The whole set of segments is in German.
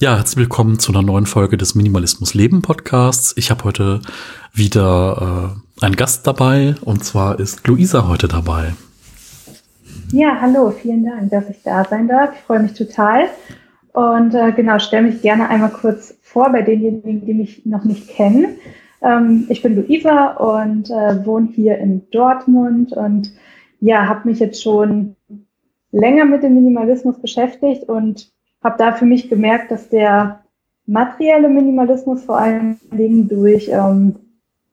Ja, herzlich willkommen zu einer neuen Folge des Minimalismus Leben Podcasts. Ich habe heute wieder äh, einen Gast dabei und zwar ist Luisa heute dabei. Ja, hallo, vielen Dank, dass ich da sein darf. Ich freue mich total. Und äh, genau, stelle mich gerne einmal kurz vor bei denjenigen, die mich noch nicht kennen. Ähm, ich bin Luisa und äh, wohne hier in Dortmund und ja, habe mich jetzt schon länger mit dem Minimalismus beschäftigt und habe da für mich gemerkt, dass der materielle Minimalismus vor allen Dingen durch ähm,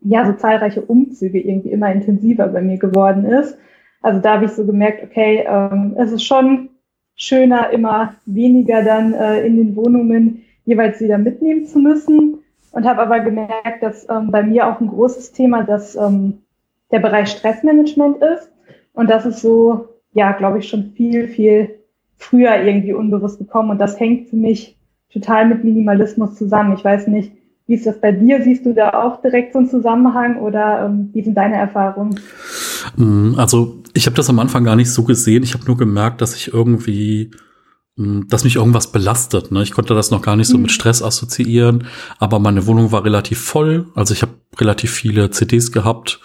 ja so zahlreiche Umzüge irgendwie immer intensiver bei mir geworden ist. Also da habe ich so gemerkt, okay, ähm, es ist schon schöner, immer weniger dann äh, in den Wohnungen jeweils wieder mitnehmen zu müssen. Und habe aber gemerkt, dass ähm, bei mir auch ein großes Thema dass ähm, der Bereich Stressmanagement ist. Und das ist so, ja, glaube ich, schon viel, viel früher irgendwie unbewusst gekommen und das hängt für mich total mit Minimalismus zusammen. Ich weiß nicht, wie ist das bei dir? Siehst du da auch direkt so einen Zusammenhang oder ähm, wie sind deine Erfahrungen? Mm, also ich habe das am Anfang gar nicht so gesehen. Ich habe nur gemerkt, dass ich irgendwie mm, dass mich irgendwas belastet. Ne? Ich konnte das noch gar nicht so mhm. mit Stress assoziieren, aber meine Wohnung war relativ voll. Also ich habe relativ viele CDs gehabt,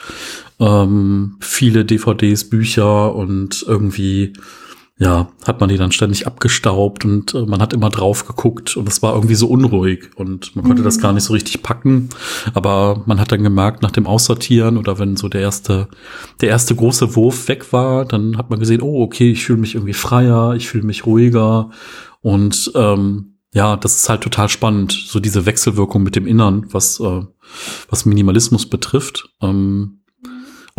ähm, viele DVDs, Bücher und irgendwie ja, hat man die dann ständig abgestaubt und äh, man hat immer drauf geguckt und es war irgendwie so unruhig und man konnte mhm. das gar nicht so richtig packen. Aber man hat dann gemerkt, nach dem Aussortieren oder wenn so der erste, der erste große Wurf weg war, dann hat man gesehen, oh, okay, ich fühle mich irgendwie freier, ich fühle mich ruhiger und ähm, ja, das ist halt total spannend, so diese Wechselwirkung mit dem Innern, was, äh, was Minimalismus betrifft. Ähm,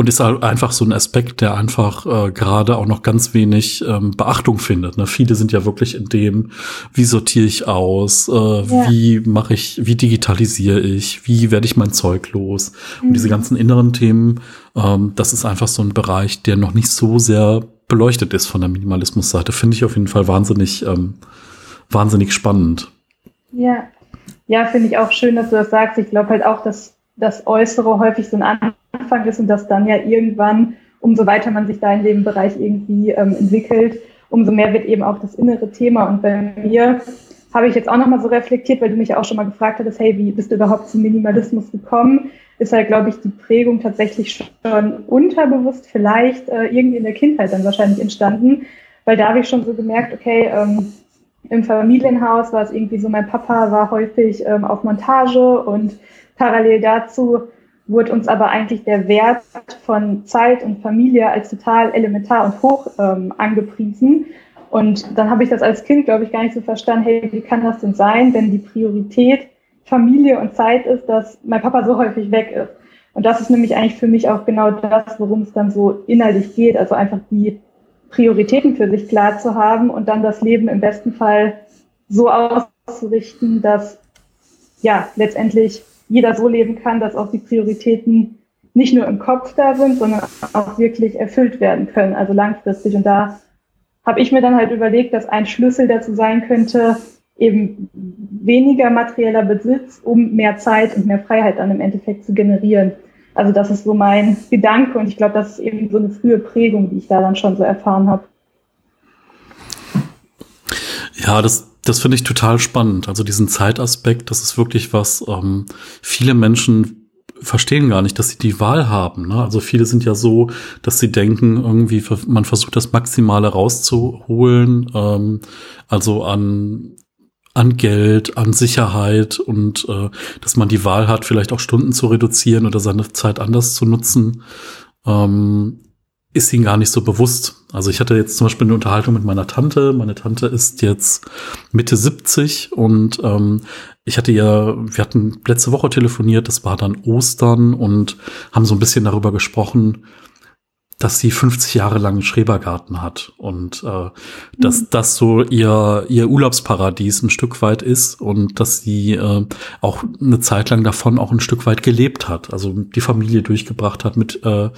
und ist halt einfach so ein Aspekt, der einfach äh, gerade auch noch ganz wenig ähm, Beachtung findet. Ne? Viele sind ja wirklich in dem, wie sortiere ich aus, äh, ja. wie mache ich, wie digitalisiere ich, wie werde ich mein Zeug los. Mhm. Und diese ganzen inneren Themen, ähm, das ist einfach so ein Bereich, der noch nicht so sehr beleuchtet ist von der Minimalismusseite. Finde ich auf jeden Fall wahnsinnig, ähm, wahnsinnig spannend. Ja, ja, finde ich auch schön, dass du das sagst. Ich glaube halt auch, dass das Äußere häufig so ein Anfang ist und dass dann ja irgendwann, umso weiter man sich da in dem Bereich irgendwie ähm, entwickelt, umso mehr wird eben auch das innere Thema. Und bei mir habe ich jetzt auch nochmal so reflektiert, weil du mich ja auch schon mal gefragt hattest, hey, wie bist du überhaupt zum Minimalismus gekommen? Ist halt, glaube ich, die Prägung tatsächlich schon unterbewusst vielleicht äh, irgendwie in der Kindheit dann wahrscheinlich entstanden, weil da habe ich schon so gemerkt, okay, ähm, im Familienhaus war es irgendwie so, mein Papa war häufig ähm, auf Montage und Parallel dazu wurde uns aber eigentlich der Wert von Zeit und Familie als total elementar und hoch ähm, angepriesen. Und dann habe ich das als Kind, glaube ich, gar nicht so verstanden, hey, wie kann das denn sein, wenn die Priorität Familie und Zeit ist, dass mein Papa so häufig weg ist. Und das ist nämlich eigentlich für mich auch genau das, worum es dann so innerlich geht. Also einfach die Prioritäten für sich klar zu haben und dann das Leben im besten Fall so auszurichten, dass ja letztendlich jeder so leben kann, dass auch die Prioritäten nicht nur im Kopf da sind, sondern auch wirklich erfüllt werden können, also langfristig. Und da habe ich mir dann halt überlegt, dass ein Schlüssel dazu sein könnte, eben weniger materieller Besitz, um mehr Zeit und mehr Freiheit dann im Endeffekt zu generieren. Also das ist so mein Gedanke und ich glaube, das ist eben so eine frühe Prägung, die ich da dann schon so erfahren habe. Ja, das, das finde ich total spannend. Also diesen Zeitaspekt, das ist wirklich was, ähm, viele Menschen verstehen gar nicht, dass sie die Wahl haben. Ne? Also viele sind ja so, dass sie denken, irgendwie, man versucht das Maximale rauszuholen, ähm, also an an Geld, an Sicherheit und äh, dass man die Wahl hat, vielleicht auch Stunden zu reduzieren oder seine Zeit anders zu nutzen. Ähm, ist ihnen gar nicht so bewusst. Also ich hatte jetzt zum Beispiel eine Unterhaltung mit meiner Tante. Meine Tante ist jetzt Mitte 70 und ähm, ich hatte ja, wir hatten letzte Woche telefoniert, das war dann Ostern und haben so ein bisschen darüber gesprochen, dass sie 50 Jahre lang einen Schrebergarten hat und äh, dass mhm. das so ihr ihr Urlaubsparadies ein Stück weit ist und dass sie äh, auch eine Zeit lang davon auch ein Stück weit gelebt hat, also die Familie durchgebracht hat, mit äh,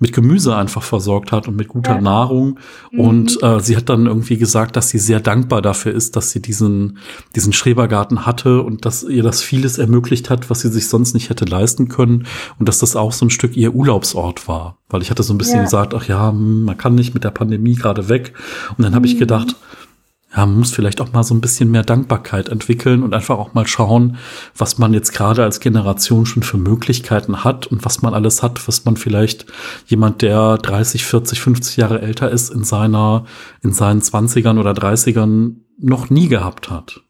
mit Gemüse einfach versorgt hat und mit guter ja. Nahrung mhm. und äh, sie hat dann irgendwie gesagt, dass sie sehr dankbar dafür ist, dass sie diesen diesen Schrebergarten hatte und dass ihr das vieles ermöglicht hat, was sie sich sonst nicht hätte leisten können und dass das auch so ein Stück ihr Urlaubsort war, weil ich hatte so ein bisschen ja gesagt, ach ja, hm, man kann nicht mit der Pandemie gerade weg. Und dann habe ich mhm. gedacht, ja, man muss vielleicht auch mal so ein bisschen mehr Dankbarkeit entwickeln und einfach auch mal schauen, was man jetzt gerade als Generation schon für Möglichkeiten hat und was man alles hat, was man vielleicht jemand, der 30, 40, 50 Jahre älter ist, in seiner, in seinen 20ern oder 30ern noch nie gehabt hat.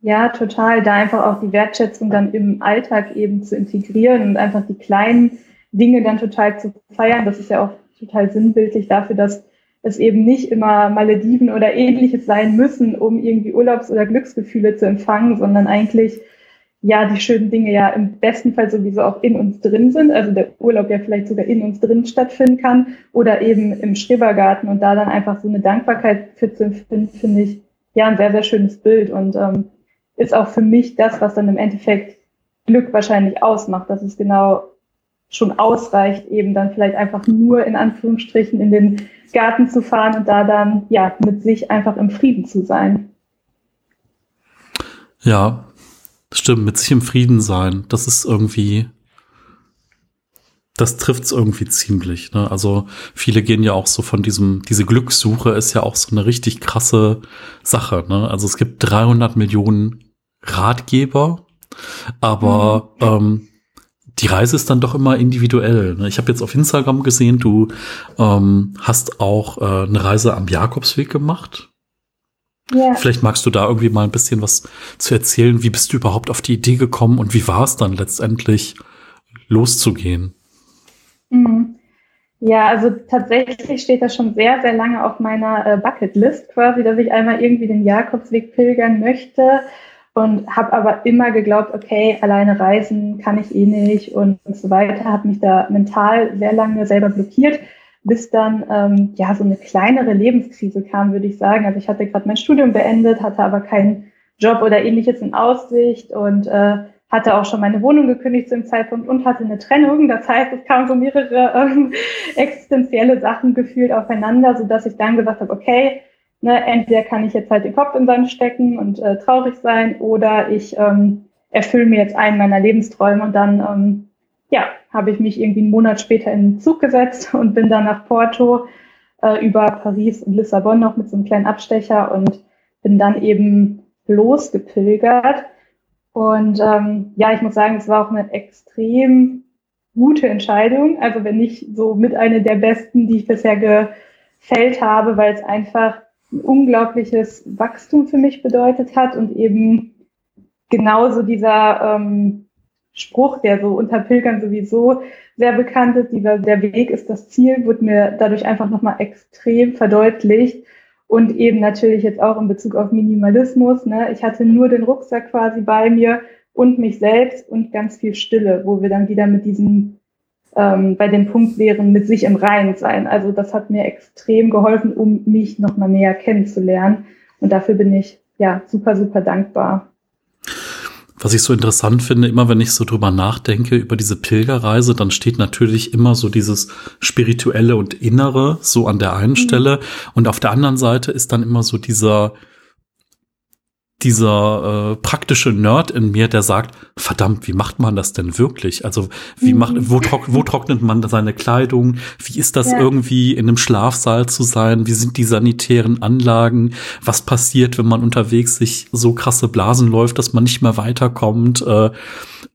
Ja, total. Da einfach auch die Wertschätzung dann im Alltag eben zu integrieren und einfach die kleinen Dinge dann total zu feiern. Das ist ja auch total sinnbildlich dafür, dass es eben nicht immer Malediven oder ähnliches sein müssen, um irgendwie Urlaubs- oder Glücksgefühle zu empfangen, sondern eigentlich ja die schönen Dinge ja im besten Fall sowieso auch in uns drin sind, also der Urlaub ja vielleicht sogar in uns drin stattfinden kann oder eben im Schrebergarten. Und da dann einfach so eine Dankbarkeit für zu empfinden, finde ich ja ein sehr, sehr schönes Bild und ähm, ist auch für mich das, was dann im Endeffekt Glück wahrscheinlich ausmacht, dass es genau schon ausreicht, eben dann vielleicht einfach nur in Anführungsstrichen in den Garten zu fahren und da dann ja mit sich einfach im Frieden zu sein. Ja, stimmt, mit sich im Frieden sein. Das ist irgendwie, das trifft es irgendwie ziemlich. Ne? Also viele gehen ja auch so von diesem, diese Glückssuche ist ja auch so eine richtig krasse Sache. Ne? Also es gibt 300 Millionen Ratgeber, aber mhm. ähm, die Reise ist dann doch immer individuell. Ne? Ich habe jetzt auf Instagram gesehen, du ähm, hast auch äh, eine Reise am Jakobsweg gemacht. Ja. Vielleicht magst du da irgendwie mal ein bisschen was zu erzählen. Wie bist du überhaupt auf die Idee gekommen und wie war es dann letztendlich loszugehen? Mhm. Ja, also tatsächlich steht das schon sehr, sehr lange auf meiner äh, Bucketlist quasi, dass ich einmal irgendwie den Jakobsweg pilgern möchte und habe aber immer geglaubt, okay, alleine reisen kann ich eh nicht und, und so weiter, habe mich da mental sehr lange selber blockiert, bis dann ähm, ja so eine kleinere Lebenskrise kam, würde ich sagen. Also ich hatte gerade mein Studium beendet, hatte aber keinen Job oder ähnliches in Aussicht und äh, hatte auch schon meine Wohnung gekündigt zu dem Zeitpunkt und hatte eine Trennung. Das heißt, es kamen so mehrere ähm, existenzielle Sachen gefühlt aufeinander, so dass ich dann gesagt habe, okay, Ne, entweder kann ich jetzt halt den Kopf in Sand stecken und äh, traurig sein oder ich ähm, erfülle mir jetzt einen meiner Lebensträume und dann ähm, ja, habe ich mich irgendwie einen Monat später in den Zug gesetzt und bin dann nach Porto äh, über Paris und Lissabon noch mit so einem kleinen Abstecher und bin dann eben losgepilgert. Und ähm, ja, ich muss sagen, es war auch eine extrem gute Entscheidung. Also wenn nicht so mit einer der besten, die ich bisher gefällt habe, weil es einfach ein unglaubliches Wachstum für mich bedeutet hat und eben genauso dieser ähm, Spruch, der so unter Pilgern sowieso sehr bekannt ist, dieser, der Weg ist das Ziel, wurde mir dadurch einfach nochmal extrem verdeutlicht und eben natürlich jetzt auch in Bezug auf Minimalismus. Ne? Ich hatte nur den Rucksack quasi bei mir und mich selbst und ganz viel Stille, wo wir dann wieder mit diesem ähm, bei dem Punkt wären, mit sich im Reinen sein. Also das hat mir extrem geholfen, um mich noch mal näher kennenzulernen. Und dafür bin ich ja super, super dankbar. Was ich so interessant finde, immer wenn ich so drüber nachdenke, über diese Pilgerreise, dann steht natürlich immer so dieses spirituelle und innere so an der einen mhm. Stelle. Und auf der anderen Seite ist dann immer so dieser, dieser äh, praktische Nerd in mir, der sagt, verdammt, wie macht man das denn wirklich? Also wie macht, mhm. wo, trock, wo trocknet man seine Kleidung? Wie ist das ja. irgendwie in einem Schlafsaal zu sein? Wie sind die sanitären Anlagen? Was passiert, wenn man unterwegs sich so krasse Blasen läuft, dass man nicht mehr weiterkommt? Äh,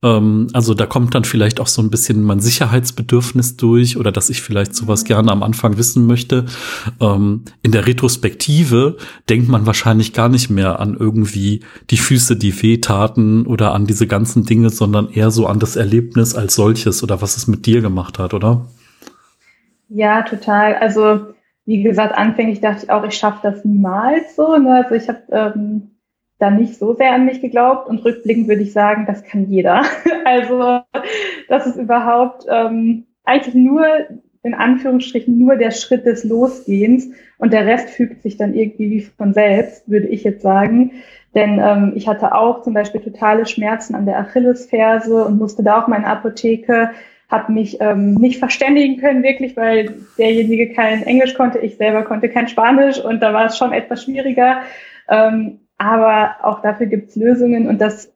ähm, also da kommt dann vielleicht auch so ein bisschen mein Sicherheitsbedürfnis durch oder dass ich vielleicht sowas gerne am Anfang wissen möchte. Ähm, in der Retrospektive denkt man wahrscheinlich gar nicht mehr an irgendwie die Füße, die wehtaten oder an diese ganzen Dinge, sondern eher so an das Erlebnis als solches oder was es mit dir gemacht hat, oder? Ja, total. Also wie gesagt, anfänglich dachte ich auch, ich schaffe das niemals so. Ne? Also ich habe ähm, da nicht so sehr an mich geglaubt und rückblickend würde ich sagen, das kann jeder. Also das ist überhaupt ähm, eigentlich nur in Anführungsstrichen nur der Schritt des Losgehens und der Rest fügt sich dann irgendwie wie von selbst, würde ich jetzt sagen. Denn ähm, ich hatte auch zum Beispiel totale Schmerzen an der Achillesferse und musste da auch meine Apotheke, habe mich ähm, nicht verständigen können wirklich, weil derjenige kein Englisch konnte, ich selber konnte kein Spanisch und da war es schon etwas schwieriger. Ähm, aber auch dafür gibt's Lösungen und das,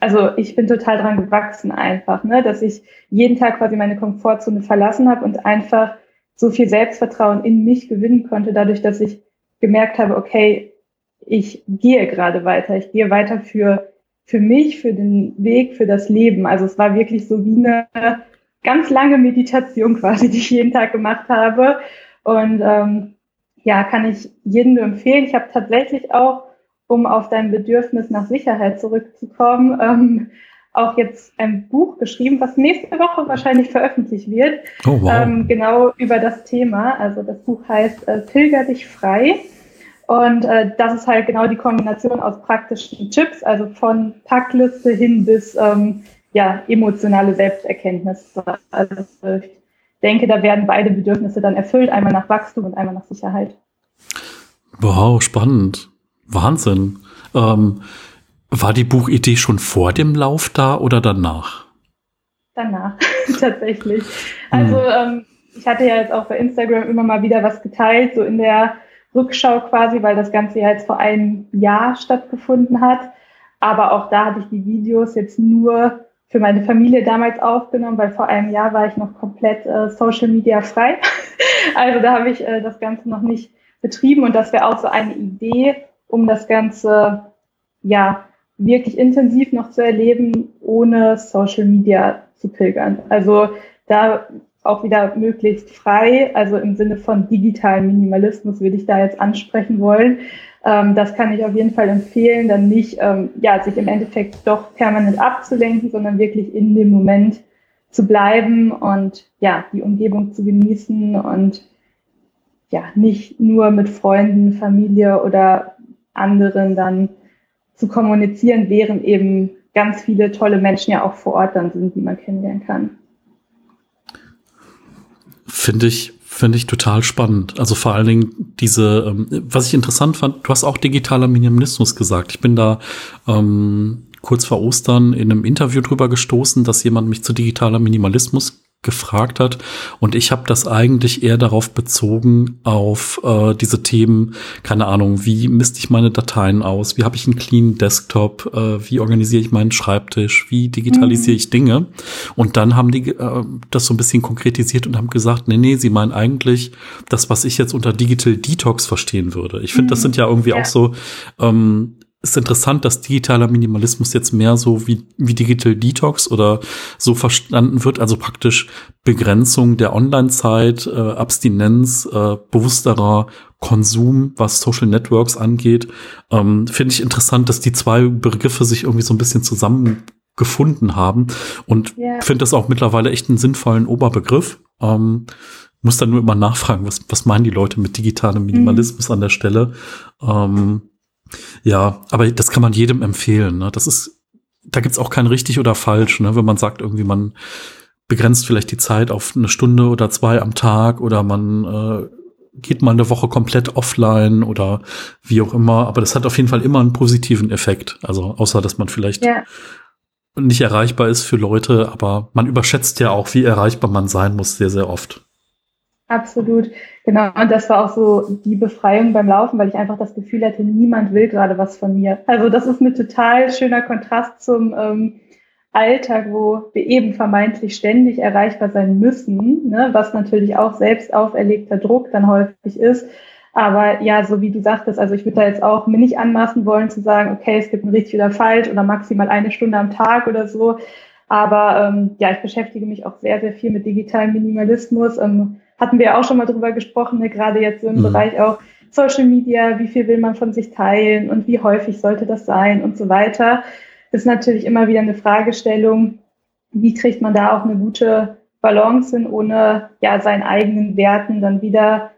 also ich bin total dran gewachsen einfach, ne, dass ich jeden Tag quasi meine Komfortzone verlassen habe und einfach so viel Selbstvertrauen in mich gewinnen konnte, dadurch, dass ich gemerkt habe, okay, ich gehe gerade weiter, ich gehe weiter für, für mich, für den Weg, für das Leben. Also es war wirklich so wie eine ganz lange Meditation quasi, die ich jeden Tag gemacht habe. Und ähm, ja, kann ich jedem nur empfehlen. Ich habe tatsächlich auch, um auf dein Bedürfnis nach Sicherheit zurückzukommen, ähm, auch jetzt ein Buch geschrieben, was nächste Woche wahrscheinlich veröffentlicht wird. Oh, wow. ähm, genau über das Thema. Also das Buch heißt äh, Pilger dich frei. Und äh, das ist halt genau die Kombination aus praktischen Tipps, also von Packliste hin bis ähm, ja, emotionale Selbsterkenntnis. Also ich denke, da werden beide Bedürfnisse dann erfüllt, einmal nach Wachstum und einmal nach Sicherheit. Wow, spannend. Wahnsinn. Ähm, war die Buchidee schon vor dem Lauf da oder danach? Danach, tatsächlich. Also hm. ähm, ich hatte ja jetzt auch bei Instagram immer mal wieder was geteilt, so in der Rückschau quasi, weil das Ganze ja jetzt vor einem Jahr stattgefunden hat. Aber auch da hatte ich die Videos jetzt nur für meine Familie damals aufgenommen, weil vor einem Jahr war ich noch komplett äh, Social Media frei. also da habe ich äh, das Ganze noch nicht betrieben und das wäre auch so eine Idee, um das Ganze ja wirklich intensiv noch zu erleben, ohne Social Media zu pilgern. Also da auch wieder möglichst frei, also im Sinne von digitalen Minimalismus würde ich da jetzt ansprechen wollen. Ähm, das kann ich auf jeden Fall empfehlen, dann nicht, ähm, ja, sich im Endeffekt doch permanent abzulenken, sondern wirklich in dem Moment zu bleiben und ja, die Umgebung zu genießen und ja, nicht nur mit Freunden, Familie oder anderen dann zu kommunizieren, während eben ganz viele tolle Menschen ja auch vor Ort dann sind, die man kennenlernen kann. Finde ich, finde ich total spannend. Also vor allen Dingen diese, ähm, was ich interessant fand, du hast auch digitaler Minimalismus gesagt. Ich bin da ähm, kurz vor Ostern in einem Interview drüber gestoßen, dass jemand mich zu digitaler Minimalismus gefragt hat. Und ich habe das eigentlich eher darauf bezogen, auf äh, diese Themen, keine Ahnung, wie misste ich meine Dateien aus, wie habe ich einen clean Desktop, äh, wie organisiere ich meinen Schreibtisch, wie digitalisiere mhm. ich Dinge. Und dann haben die äh, das so ein bisschen konkretisiert und haben gesagt, nee, nee, sie meinen eigentlich das, was ich jetzt unter Digital Detox verstehen würde. Ich finde, mhm. das sind ja irgendwie ja. auch so ähm, ist interessant, dass digitaler Minimalismus jetzt mehr so wie, wie Digital Detox oder so verstanden wird, also praktisch Begrenzung der Online-Zeit, äh, Abstinenz, äh, bewussterer Konsum, was Social Networks angeht. Ähm, Finde ich interessant, dass die zwei Begriffe sich irgendwie so ein bisschen zusammengefunden haben und yeah. finde das auch mittlerweile echt einen sinnvollen Oberbegriff. Ähm, muss dann nur immer nachfragen, was, was meinen die Leute mit digitalem Minimalismus mhm. an der Stelle. Ähm, ja, aber das kann man jedem empfehlen. Ne? Das ist, da gibt's auch kein richtig oder falsch, ne? wenn man sagt, irgendwie man begrenzt vielleicht die Zeit auf eine Stunde oder zwei am Tag oder man äh, geht mal eine Woche komplett offline oder wie auch immer. Aber das hat auf jeden Fall immer einen positiven Effekt. Also außer, dass man vielleicht ja. nicht erreichbar ist für Leute, aber man überschätzt ja auch, wie erreichbar man sein muss, sehr, sehr oft. Absolut, genau. Und das war auch so die Befreiung beim Laufen, weil ich einfach das Gefühl hatte, niemand will gerade was von mir. Also das ist ein total schöner Kontrast zum ähm, Alltag, wo wir eben vermeintlich ständig erreichbar sein müssen, ne? was natürlich auch selbst auferlegter Druck dann häufig ist. Aber ja, so wie du sagtest, also ich würde da jetzt auch mir nicht anmaßen wollen zu sagen, okay, es gibt ein richtig oder falsch oder maximal eine Stunde am Tag oder so. Aber ähm, ja, ich beschäftige mich auch sehr, sehr viel mit digitalem Minimalismus. Ähm, hatten wir auch schon mal drüber gesprochen, ne? gerade jetzt so im mhm. Bereich auch Social Media, wie viel will man von sich teilen und wie häufig sollte das sein und so weiter. Ist natürlich immer wieder eine Fragestellung, wie kriegt man da auch eine gute Balance hin, ohne ja seinen eigenen Werten dann wieder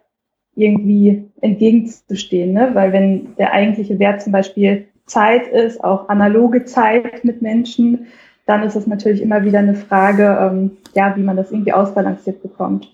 irgendwie entgegenzustehen. Ne? Weil wenn der eigentliche Wert zum Beispiel Zeit ist, auch analoge Zeit mit Menschen, dann ist es natürlich immer wieder eine Frage, ähm, ja, wie man das irgendwie ausbalanciert bekommt.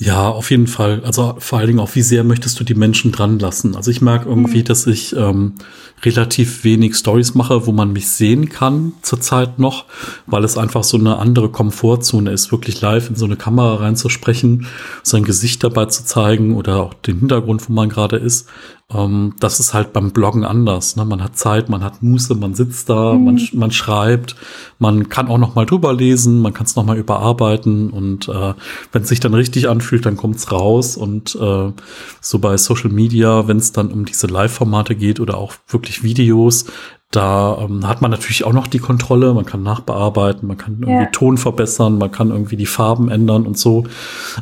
Ja, auf jeden Fall. Also vor allen Dingen auch, wie sehr möchtest du die Menschen dran lassen? Also ich merke irgendwie, mhm. dass ich ähm, relativ wenig Stories mache, wo man mich sehen kann zurzeit noch, weil es einfach so eine andere Komfortzone ist, wirklich live in so eine Kamera reinzusprechen, sein Gesicht dabei zu zeigen oder auch den Hintergrund, wo man gerade ist. Ähm, das ist halt beim Bloggen anders. Ne? Man hat Zeit, man hat Muße, man sitzt da, mhm. man, man schreibt, man kann auch noch mal drüber lesen, man kann es noch mal überarbeiten und äh, wenn es sich dann richtig richtig anfühlt, dann kommt's raus. Und äh, so bei Social Media, wenn es dann um diese Live-Formate geht oder auch wirklich Videos, da ähm, hat man natürlich auch noch die Kontrolle, man kann nachbearbeiten, man kann irgendwie ja. Ton verbessern, man kann irgendwie die Farben ändern und so.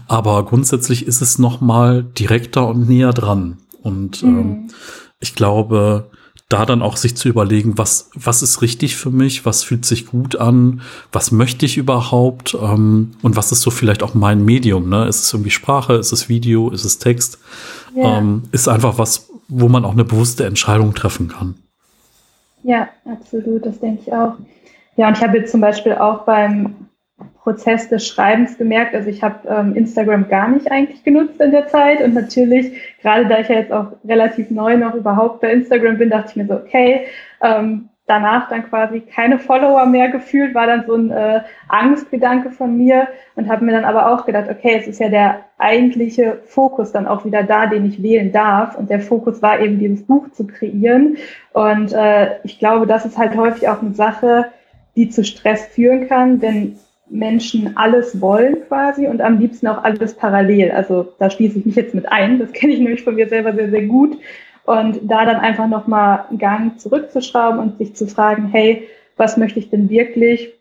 Aber grundsätzlich ist es noch mal direkter und näher dran. Und mhm. ähm, ich glaube, da dann auch sich zu überlegen, was, was ist richtig für mich, was fühlt sich gut an, was möchte ich überhaupt ähm, und was ist so vielleicht auch mein Medium, ne? Ist es irgendwie Sprache, ist es Video, ist es Text? Ja. Ähm, ist einfach was, wo man auch eine bewusste Entscheidung treffen kann. Ja, absolut, das denke ich auch. Ja, und ich habe jetzt zum Beispiel auch beim Prozess des Schreibens gemerkt, also ich habe ähm, Instagram gar nicht eigentlich genutzt in der Zeit. Und natürlich, gerade da ich ja jetzt auch relativ neu noch überhaupt bei Instagram bin, dachte ich mir so, okay, ähm, danach dann quasi keine Follower mehr gefühlt, war dann so ein äh, Angstgedanke von mir und habe mir dann aber auch gedacht, okay, es ist ja der eigentliche Fokus dann auch wieder da, den ich wählen darf. Und der Fokus war eben dieses Buch zu kreieren. Und äh, ich glaube, das ist halt häufig auch eine Sache, die zu Stress führen kann, wenn Menschen alles wollen quasi und am liebsten auch alles parallel. Also da schließe ich mich jetzt mit ein, das kenne ich nämlich von mir selber sehr, sehr gut und da dann einfach nochmal einen Gang zurückzuschrauben und sich zu fragen, hey, was möchte ich denn wirklich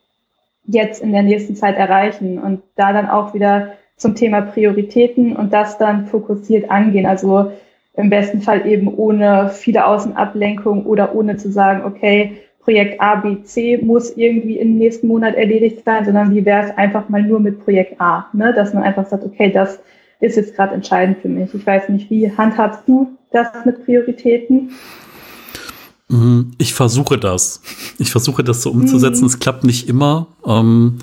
jetzt in der nächsten Zeit erreichen? Und da dann auch wieder zum Thema Prioritäten und das dann fokussiert angehen. Also im besten Fall eben ohne viele Außenablenkung oder ohne zu sagen, okay, Projekt A, B, C muss irgendwie im nächsten Monat erledigt sein, sondern wie wäre es einfach mal nur mit Projekt A, ne? dass man einfach sagt, okay, das ist jetzt gerade entscheidend für mich. Ich weiß nicht, wie handhabst du das mit Prioritäten? Mhm, ich versuche das. Ich versuche das so umzusetzen. Mhm. Es klappt nicht immer. Ähm,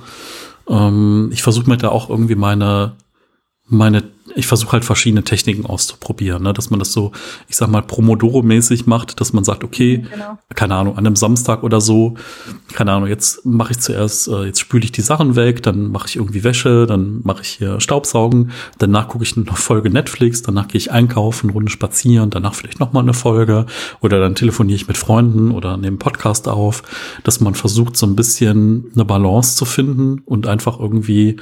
ähm, ich versuche mir da auch irgendwie meine, meine ich versuche halt verschiedene Techniken auszuprobieren, ne? dass man das so, ich sag mal, Promodoro-mäßig macht, dass man sagt, okay, genau. keine Ahnung, an einem Samstag oder so, keine Ahnung, jetzt mache ich zuerst, äh, jetzt spüle ich die Sachen weg, dann mache ich irgendwie Wäsche, dann mache ich hier Staubsaugen, danach gucke ich eine Folge Netflix, danach gehe ich einkaufen, Runde spazieren, danach vielleicht nochmal eine Folge oder dann telefoniere ich mit Freunden oder nehme Podcast auf, dass man versucht, so ein bisschen eine Balance zu finden und einfach irgendwie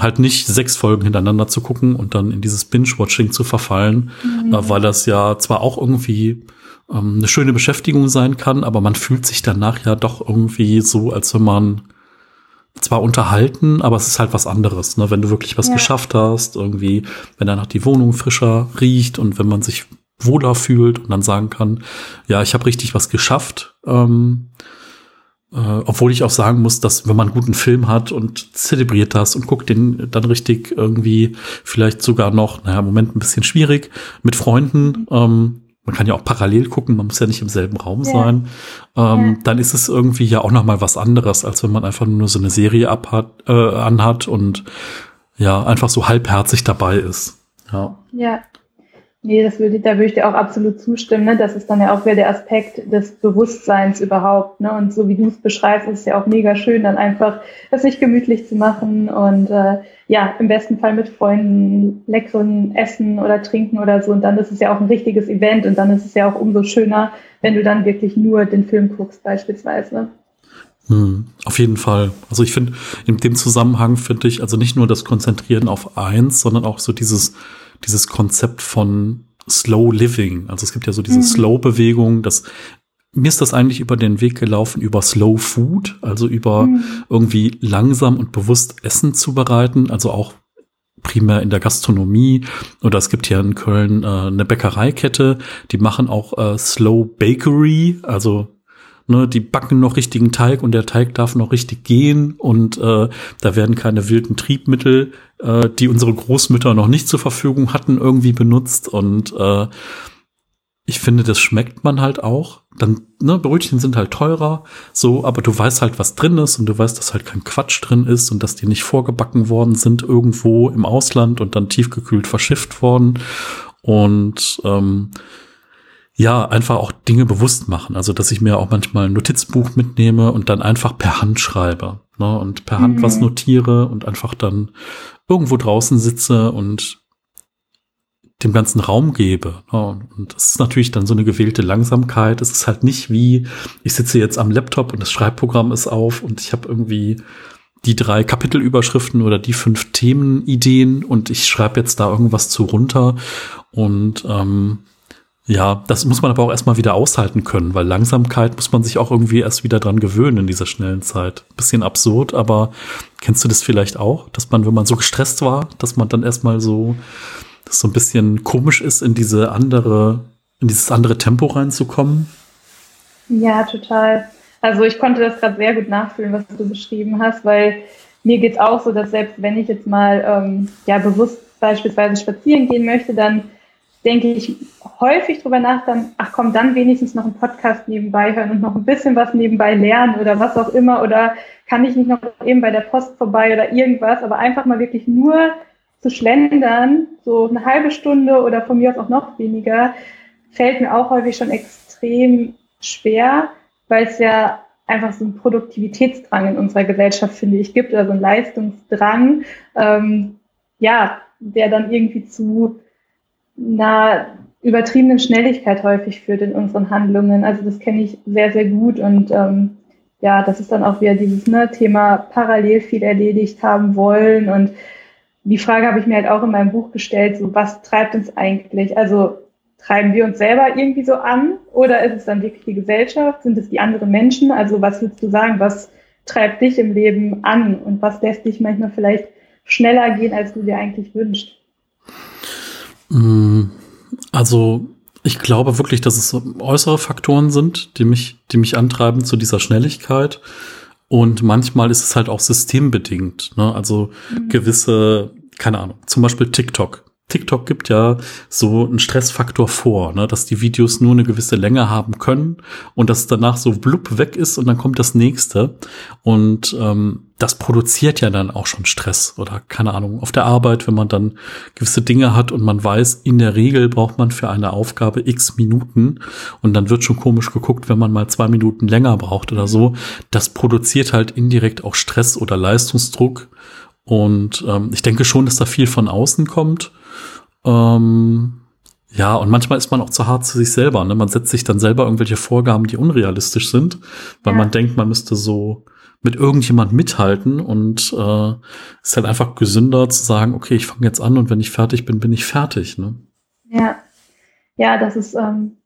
halt nicht sechs Folgen hintereinander zu gucken und dann in dieses Binge-Watching zu verfallen, mhm. äh, weil das ja zwar auch irgendwie ähm, eine schöne Beschäftigung sein kann, aber man fühlt sich danach ja doch irgendwie so, als wenn man zwar unterhalten, aber es ist halt was anderes, ne? wenn du wirklich was ja. geschafft hast, irgendwie, wenn danach die Wohnung frischer riecht und wenn man sich wohler fühlt und dann sagen kann, ja, ich habe richtig was geschafft. Ähm, äh, obwohl ich auch sagen muss, dass wenn man einen guten Film hat und zelebriert das und guckt den dann richtig irgendwie vielleicht sogar noch, naja, im Moment ein bisschen schwierig, mit Freunden, ähm, man kann ja auch parallel gucken, man muss ja nicht im selben Raum ja. sein, ähm, ja. dann ist es irgendwie ja auch noch mal was anderes, als wenn man einfach nur so eine Serie abhat, äh, anhat und ja, einfach so halbherzig dabei ist. Ja. Ja, Nee, das würde, da würde ich dir auch absolut zustimmen. Ne? Das ist dann ja auch wieder der Aspekt des Bewusstseins überhaupt. Ne? Und so wie du es beschreibst, ist es ja auch mega schön, dann einfach das sich gemütlich zu machen und äh, ja, im besten Fall mit Freunden leckeren Essen oder Trinken oder so. Und dann ist es ja auch ein richtiges Event und dann ist es ja auch umso schöner, wenn du dann wirklich nur den Film guckst beispielsweise. Hm, auf jeden Fall. Also ich finde, in dem Zusammenhang finde ich also nicht nur das Konzentrieren auf eins, sondern auch so dieses dieses Konzept von Slow Living. Also es gibt ja so diese mhm. Slow-Bewegung, das mir ist das eigentlich über den Weg gelaufen über Slow Food, also über mhm. irgendwie langsam und bewusst Essen zu bereiten, also auch primär in der Gastronomie oder es gibt hier in Köln äh, eine Bäckereikette, die machen auch äh, Slow Bakery, also Ne, die backen noch richtigen Teig und der Teig darf noch richtig gehen und äh, da werden keine wilden Triebmittel, äh, die unsere Großmütter noch nicht zur Verfügung hatten, irgendwie benutzt und äh, ich finde, das schmeckt man halt auch. Dann, ne, Brötchen sind halt teurer, so, aber du weißt halt, was drin ist und du weißt, dass halt kein Quatsch drin ist und dass die nicht vorgebacken worden sind irgendwo im Ausland und dann tiefgekühlt verschifft worden. Und ähm, ja, einfach auch Dinge bewusst machen. Also, dass ich mir auch manchmal ein Notizbuch mitnehme und dann einfach per Hand schreibe. Ne, und per Hand mhm. was notiere und einfach dann irgendwo draußen sitze und dem ganzen Raum gebe. Ne. Und das ist natürlich dann so eine gewählte Langsamkeit. Es ist halt nicht wie, ich sitze jetzt am Laptop und das Schreibprogramm ist auf und ich habe irgendwie die drei Kapitelüberschriften oder die fünf Themenideen und ich schreibe jetzt da irgendwas zu runter. Und ähm, ja, das muss man aber auch erstmal wieder aushalten können, weil Langsamkeit muss man sich auch irgendwie erst wieder dran gewöhnen in dieser schnellen Zeit. Bisschen absurd, aber kennst du das vielleicht auch, dass man, wenn man so gestresst war, dass man dann erstmal so, dass so ein bisschen komisch ist, in diese andere, in dieses andere Tempo reinzukommen? Ja, total. Also ich konnte das gerade sehr gut nachfühlen, was du beschrieben hast, weil mir geht es auch so, dass selbst wenn ich jetzt mal ähm, ja bewusst beispielsweise spazieren gehen möchte, dann denke ich häufig drüber nach, dann, ach komm, dann wenigstens noch einen Podcast nebenbei hören und noch ein bisschen was nebenbei lernen oder was auch immer. Oder kann ich nicht noch eben bei der Post vorbei oder irgendwas, aber einfach mal wirklich nur zu schlendern, so eine halbe Stunde oder von mir aus auch noch weniger, fällt mir auch häufig schon extrem schwer, weil es ja einfach so einen Produktivitätsdrang in unserer Gesellschaft, finde ich, gibt, oder so einen Leistungsdrang, ähm, ja, der dann irgendwie zu einer übertriebenen Schnelligkeit häufig führt in unseren Handlungen. Also das kenne ich sehr, sehr gut und ähm, ja, das ist dann auch wieder dieses ne, Thema parallel viel erledigt haben wollen und die Frage habe ich mir halt auch in meinem Buch gestellt, so was treibt uns eigentlich? Also treiben wir uns selber irgendwie so an oder ist es dann wirklich die Gesellschaft? Sind es die anderen Menschen? Also was würdest du sagen, was treibt dich im Leben an und was lässt dich manchmal vielleicht schneller gehen, als du dir eigentlich wünschst? Mm, also ich glaube wirklich, dass es äußere Faktoren sind, die mich, die mich antreiben zu dieser Schnelligkeit. Und manchmal ist es halt auch systembedingt. Ne? Also mhm. gewisse, keine Ahnung, zum Beispiel TikTok. TikTok gibt ja so einen Stressfaktor vor, ne, dass die Videos nur eine gewisse Länge haben können und dass danach so blub weg ist und dann kommt das nächste. Und ähm, das produziert ja dann auch schon Stress oder keine Ahnung, auf der Arbeit, wenn man dann gewisse Dinge hat und man weiß, in der Regel braucht man für eine Aufgabe x Minuten und dann wird schon komisch geguckt, wenn man mal zwei Minuten länger braucht oder so. Das produziert halt indirekt auch Stress oder Leistungsdruck. Und ähm, ich denke schon, dass da viel von außen kommt. Ähm, ja, und manchmal ist man auch zu hart zu sich selber. Ne? Man setzt sich dann selber irgendwelche Vorgaben, die unrealistisch sind, weil ja. man denkt, man müsste so mit irgendjemand mithalten und äh, ist halt einfach gesünder zu sagen, okay, ich fange jetzt an und wenn ich fertig bin, bin ich fertig. Ne? Ja, ja, das ist ähm,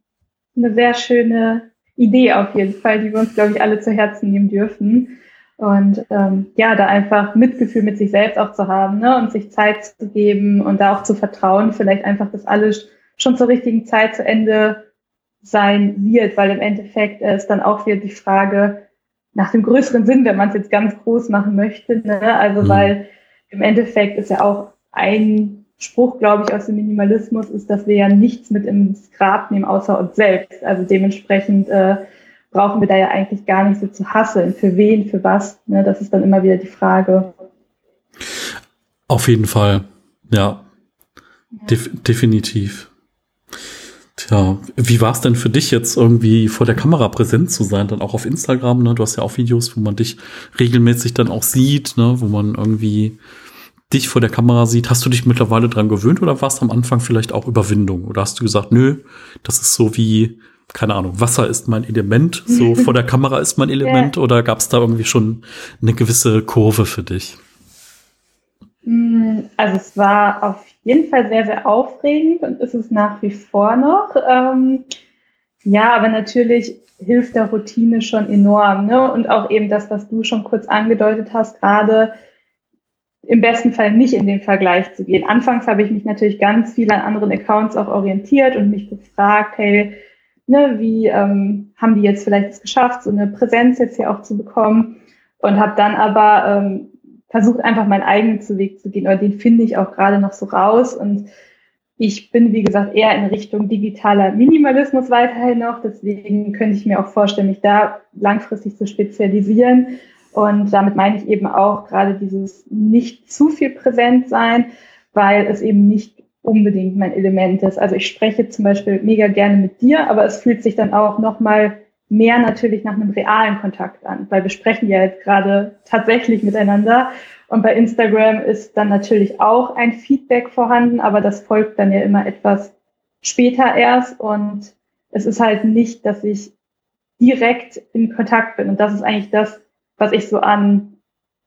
eine sehr schöne Idee auf jeden Fall, die wir uns, glaube ich, alle zu Herzen nehmen dürfen. Und ähm, ja, da einfach Mitgefühl mit sich selbst auch zu haben ne? und sich Zeit zu geben und da auch zu vertrauen, vielleicht einfach, dass alles schon zur richtigen Zeit zu Ende sein wird, weil im Endeffekt ist dann auch wieder die Frage nach dem größeren Sinn, wenn man es jetzt ganz groß machen möchte. Ne? Also mhm. weil im Endeffekt ist ja auch ein Spruch, glaube ich, aus dem Minimalismus, ist, dass wir ja nichts mit ins Grab nehmen, außer uns selbst. Also dementsprechend äh, brauchen wir da ja eigentlich gar nicht so zu hasseln. Für wen, für was? Ne? Das ist dann immer wieder die Frage. Auf jeden Fall, ja. ja. Def definitiv. Tja, wie war es denn für dich jetzt irgendwie vor der Kamera präsent zu sein, dann auch auf Instagram? Ne? Du hast ja auch Videos, wo man dich regelmäßig dann auch sieht, ne? wo man irgendwie dich vor der Kamera sieht. Hast du dich mittlerweile dran gewöhnt oder war es am Anfang vielleicht auch Überwindung? Oder hast du gesagt, nö, das ist so wie keine Ahnung, Wasser ist mein Element, so vor der Kamera ist mein Element, ja. oder gab es da irgendwie schon eine gewisse Kurve für dich? Mm, also es war auf jeden Fall sehr, sehr aufregend und ist es nach wie vor noch. Ähm, ja, aber natürlich hilft der Routine schon enorm. Ne? Und auch eben das, was du schon kurz angedeutet hast, gerade im besten Fall nicht in den Vergleich zu gehen. Anfangs habe ich mich natürlich ganz viel an anderen Accounts auch orientiert und mich gefragt, hey, ne, wie ähm, haben die jetzt vielleicht es geschafft, so eine Präsenz jetzt hier auch zu bekommen und habe dann aber ähm, versucht, einfach meinen eigenen Weg zu gehen oder den finde ich auch gerade noch so raus und ich bin, wie gesagt, eher in Richtung digitaler Minimalismus weiterhin noch. Deswegen könnte ich mir auch vorstellen, mich da langfristig zu spezialisieren. Und damit meine ich eben auch gerade dieses nicht zu viel präsent sein, weil es eben nicht unbedingt mein Element ist. Also ich spreche zum Beispiel mega gerne mit dir, aber es fühlt sich dann auch nochmal mehr natürlich nach einem realen Kontakt an, weil wir sprechen ja jetzt gerade tatsächlich miteinander. Und bei Instagram ist dann natürlich auch ein Feedback vorhanden, aber das folgt dann ja immer etwas später erst. Und es ist halt nicht, dass ich direkt in Kontakt bin. Und das ist eigentlich das, was ich so an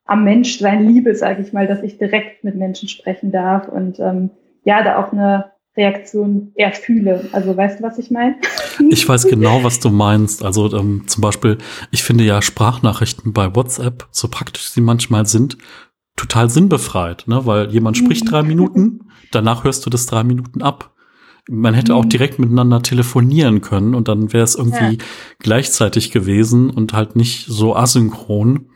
am Menschsein liebe, sage ich mal, dass ich direkt mit Menschen sprechen darf und ähm, ja, da auch eine Reaktion eher fühle. Also weißt du, was ich meine? Ich weiß genau, was du meinst. Also ähm, zum Beispiel, ich finde ja Sprachnachrichten bei WhatsApp, so praktisch sie manchmal sind, total sinnbefreit, ne? Weil jemand spricht mhm. drei Minuten, danach hörst du das drei Minuten ab. Man hätte auch mhm. direkt miteinander telefonieren können und dann wäre es irgendwie ja. gleichzeitig gewesen und halt nicht so asynchron.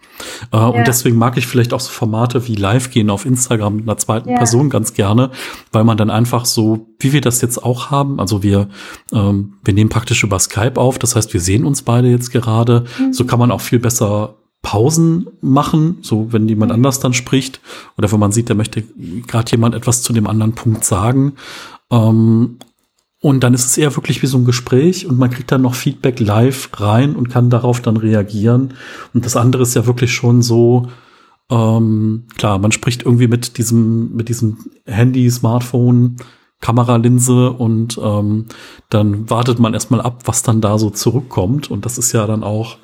Äh, ja. Und deswegen mag ich vielleicht auch so Formate wie Live gehen auf Instagram mit einer zweiten ja. Person ganz gerne, weil man dann einfach so, wie wir das jetzt auch haben, also wir, ähm, wir nehmen praktisch über Skype auf, das heißt, wir sehen uns beide jetzt gerade, mhm. so kann man auch viel besser Pausen machen, so wenn jemand mhm. anders dann spricht oder wenn man sieht, da möchte gerade jemand etwas zu dem anderen Punkt sagen. Ähm, und dann ist es eher wirklich wie so ein Gespräch und man kriegt dann noch Feedback live rein und kann darauf dann reagieren. Und das andere ist ja wirklich schon so, ähm, klar, man spricht irgendwie mit diesem, mit diesem Handy, Smartphone, Kameralinse und ähm, dann wartet man erstmal ab, was dann da so zurückkommt. Und das ist ja dann auch,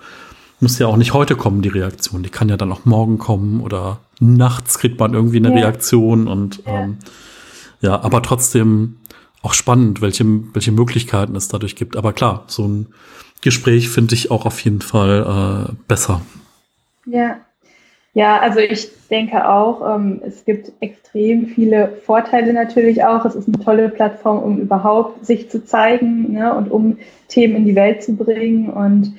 muss ja auch nicht heute kommen, die Reaktion. Die kann ja dann auch morgen kommen oder nachts kriegt man irgendwie eine ja. Reaktion und. Ähm, ja, aber trotzdem auch spannend, welche, welche Möglichkeiten es dadurch gibt. Aber klar, so ein Gespräch finde ich auch auf jeden Fall äh, besser. Ja. Ja, also ich denke auch, ähm, es gibt extrem viele Vorteile natürlich auch. Es ist eine tolle Plattform, um überhaupt sich zu zeigen ne, und um Themen in die Welt zu bringen. Und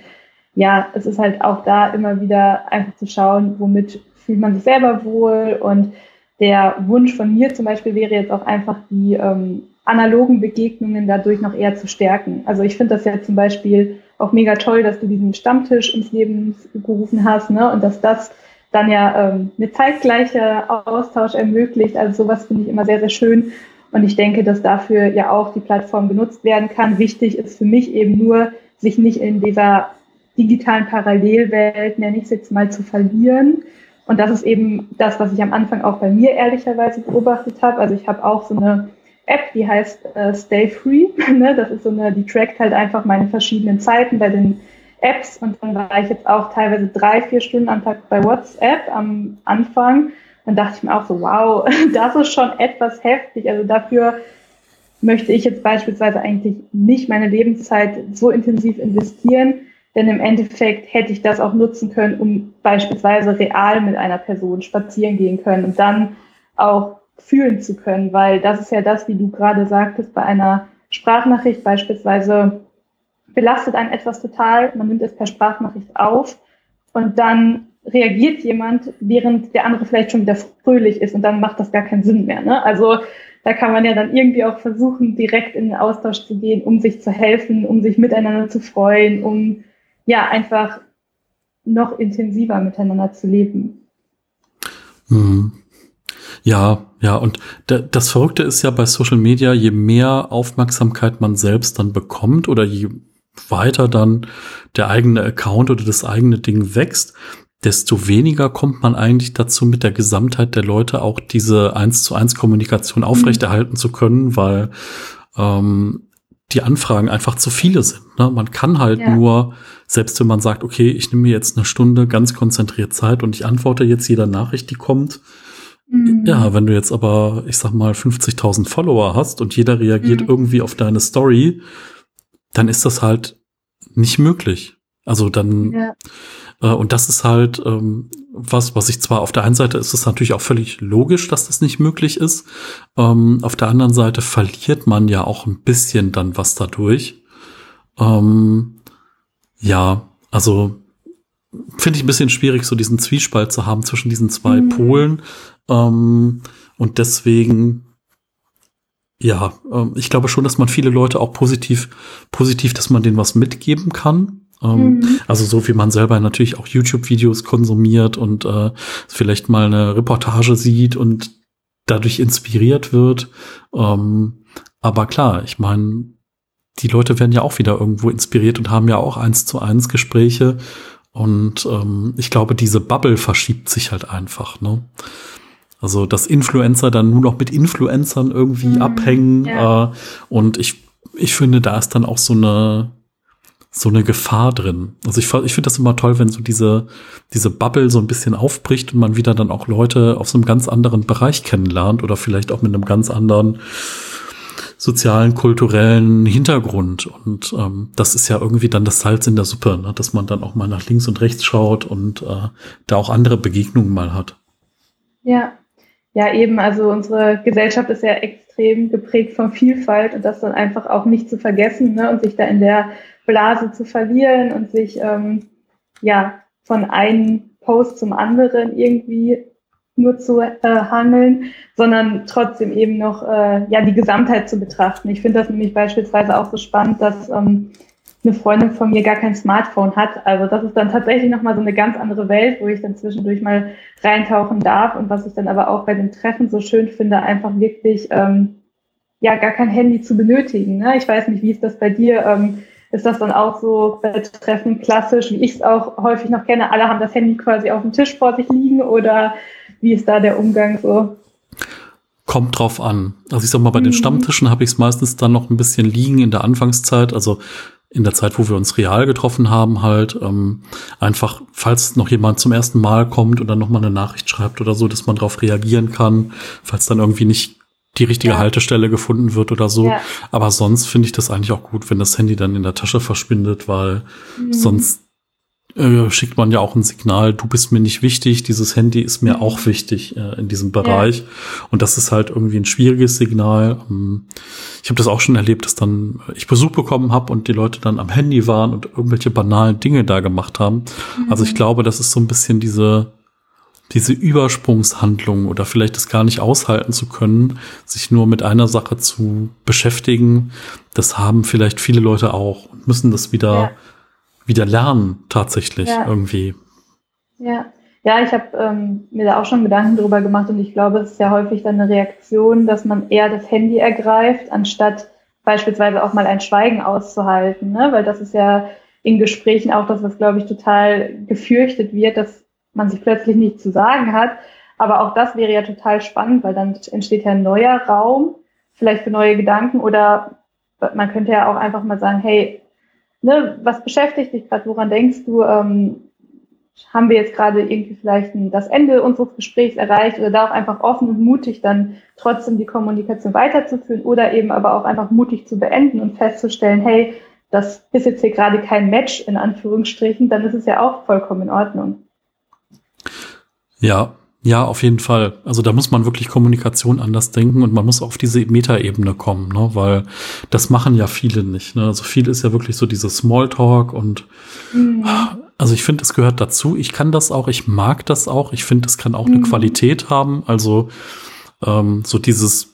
ja, es ist halt auch da immer wieder einfach zu schauen, womit fühlt man sich selber wohl. Und der Wunsch von mir zum Beispiel wäre jetzt auch einfach die ähm, analogen Begegnungen dadurch noch eher zu stärken. Also ich finde das ja zum Beispiel auch mega toll, dass du diesen Stammtisch ins Leben gerufen hast, ne? Und dass das dann ja ähm, eine zeitgleiche Austausch ermöglicht. Also sowas finde ich immer sehr, sehr schön. Und ich denke, dass dafür ja auch die Plattform genutzt werden kann. Wichtig ist für mich eben nur, sich nicht in dieser digitalen Parallelwelt, nenne ich es jetzt mal, zu verlieren. Und das ist eben das, was ich am Anfang auch bei mir ehrlicherweise beobachtet habe. Also ich habe auch so eine App, die heißt äh, Stay Free. ne? Das ist so eine, die trackt halt einfach meine verschiedenen Zeiten bei den Apps und dann war ich jetzt auch teilweise drei, vier Stunden am Tag bei WhatsApp am Anfang. Dann dachte ich mir auch so, wow, das ist schon etwas heftig. Also dafür möchte ich jetzt beispielsweise eigentlich nicht meine Lebenszeit so intensiv investieren, denn im Endeffekt hätte ich das auch nutzen können, um beispielsweise real mit einer Person spazieren gehen können und dann auch fühlen zu können, weil das ist ja das, wie du gerade sagtest, bei einer Sprachnachricht beispielsweise belastet einen etwas total, man nimmt es per Sprachnachricht auf und dann reagiert jemand, während der andere vielleicht schon wieder fröhlich ist und dann macht das gar keinen Sinn mehr. Ne? Also da kann man ja dann irgendwie auch versuchen, direkt in den Austausch zu gehen, um sich zu helfen, um sich miteinander zu freuen, um ja einfach noch intensiver miteinander zu leben. Mhm. Ja, ja, und das Verrückte ist ja bei Social Media, je mehr Aufmerksamkeit man selbst dann bekommt oder je weiter dann der eigene Account oder das eigene Ding wächst, desto weniger kommt man eigentlich dazu, mit der Gesamtheit der Leute auch diese eins zu eins Kommunikation aufrechterhalten mhm. zu können, weil ähm, die Anfragen einfach zu viele sind. Ne? Man kann halt ja. nur, selbst wenn man sagt, okay, ich nehme mir jetzt eine Stunde ganz konzentriert Zeit und ich antworte jetzt jeder Nachricht, die kommt, Mhm. Ja, wenn du jetzt aber, ich sag mal, 50.000 Follower hast und jeder reagiert mhm. irgendwie auf deine Story, dann ist das halt nicht möglich. Also dann, ja. Äh, und das ist halt ähm, was, was ich zwar auf der einen Seite ist es natürlich auch völlig logisch, dass das nicht möglich ist. Ähm, auf der anderen Seite verliert man ja auch ein bisschen dann was dadurch. Ähm, ja, also finde ich ein bisschen schwierig, so diesen Zwiespalt zu haben zwischen diesen zwei mhm. Polen. Ähm, und deswegen, ja, ähm, ich glaube schon, dass man viele Leute auch positiv, positiv, dass man denen was mitgeben kann. Ähm, mhm. Also so wie man selber natürlich auch YouTube-Videos konsumiert und äh, vielleicht mal eine Reportage sieht und dadurch inspiriert wird. Ähm, aber klar, ich meine, die Leute werden ja auch wieder irgendwo inspiriert und haben ja auch eins zu eins Gespräche und ähm, ich glaube, diese Bubble verschiebt sich halt einfach. Ne? Also, dass Influencer dann nur noch mit Influencern irgendwie mhm, abhängen. Ja. Äh, und ich, ich finde, da ist dann auch so eine, so eine Gefahr drin. Also ich, ich finde das immer toll, wenn so diese, diese Bubble so ein bisschen aufbricht und man wieder dann auch Leute aus einem ganz anderen Bereich kennenlernt oder vielleicht auch mit einem ganz anderen sozialen, kulturellen Hintergrund. Und ähm, das ist ja irgendwie dann das Salz in der Suppe, ne? dass man dann auch mal nach links und rechts schaut und äh, da auch andere Begegnungen mal hat. Ja, ja, eben. Also unsere Gesellschaft ist ja extrem geprägt von Vielfalt und das dann einfach auch nicht zu vergessen ne? und sich da in der Blase zu verlieren und sich ähm, ja von einem Post zum anderen irgendwie nur zu äh, handeln, sondern trotzdem eben noch äh, ja die Gesamtheit zu betrachten. Ich finde das nämlich beispielsweise auch so spannend, dass ähm, eine Freundin von mir gar kein Smartphone hat. Also das ist dann tatsächlich nochmal so eine ganz andere Welt, wo ich dann zwischendurch mal reintauchen darf und was ich dann aber auch bei den Treffen so schön finde, einfach wirklich ähm, ja gar kein Handy zu benötigen. Ne? Ich weiß nicht, wie ist das bei dir? Ähm, ist das dann auch so bei Treffen klassisch, wie ich es auch häufig noch kenne? Alle haben das Handy quasi auf dem Tisch vor sich liegen oder wie ist da der Umgang so? Kommt drauf an. Also ich sag mal, bei mhm. den Stammtischen habe ich es meistens dann noch ein bisschen liegen in der Anfangszeit, also in der Zeit, wo wir uns real getroffen haben, halt ähm, einfach, falls noch jemand zum ersten Mal kommt und dann nochmal eine Nachricht schreibt oder so, dass man darauf reagieren kann, falls dann irgendwie nicht die richtige ja. Haltestelle gefunden wird oder so. Ja. Aber sonst finde ich das eigentlich auch gut, wenn das Handy dann in der Tasche verschwindet, weil mhm. sonst äh, schickt man ja auch ein Signal, du bist mir nicht wichtig, dieses Handy ist mir mhm. auch wichtig äh, in diesem Bereich. Ja. Und das ist halt irgendwie ein schwieriges Signal. Ähm, ich habe das auch schon erlebt, dass dann ich Besuch bekommen habe und die Leute dann am Handy waren und irgendwelche banalen Dinge da gemacht haben. Mhm. Also ich glaube, das ist so ein bisschen diese diese Übersprungshandlung oder vielleicht es gar nicht aushalten zu können, sich nur mit einer Sache zu beschäftigen, das haben vielleicht viele Leute auch und müssen das wieder ja wieder lernen, tatsächlich ja. irgendwie. Ja. Ja, ich habe ähm, mir da auch schon Gedanken drüber gemacht und ich glaube, es ist ja häufig dann eine Reaktion, dass man eher das Handy ergreift, anstatt beispielsweise auch mal ein Schweigen auszuhalten, ne? weil das ist ja in Gesprächen auch das, was, glaube ich, total gefürchtet wird, dass man sich plötzlich nichts zu sagen hat. Aber auch das wäre ja total spannend, weil dann entsteht ja ein neuer Raum, vielleicht für neue Gedanken oder man könnte ja auch einfach mal sagen, hey, ne, was beschäftigt dich gerade, woran denkst du, ähm, haben wir jetzt gerade irgendwie vielleicht ein, das Ende unseres Gesprächs erreicht oder da auch einfach offen und mutig dann trotzdem die Kommunikation weiterzuführen oder eben aber auch einfach mutig zu beenden und festzustellen, hey, das ist jetzt hier gerade kein Match in Anführungsstrichen, dann ist es ja auch vollkommen in Ordnung. Ja, ja, auf jeden Fall. Also da muss man wirklich Kommunikation anders denken und man muss auf diese Metaebene kommen, ne? weil das machen ja viele nicht. Ne? Also viel ist ja wirklich so dieses Smalltalk und mhm. also ich finde, es gehört dazu. Ich kann das auch, ich mag das auch. Ich finde, es kann auch mhm. eine Qualität haben. Also ähm, so dieses,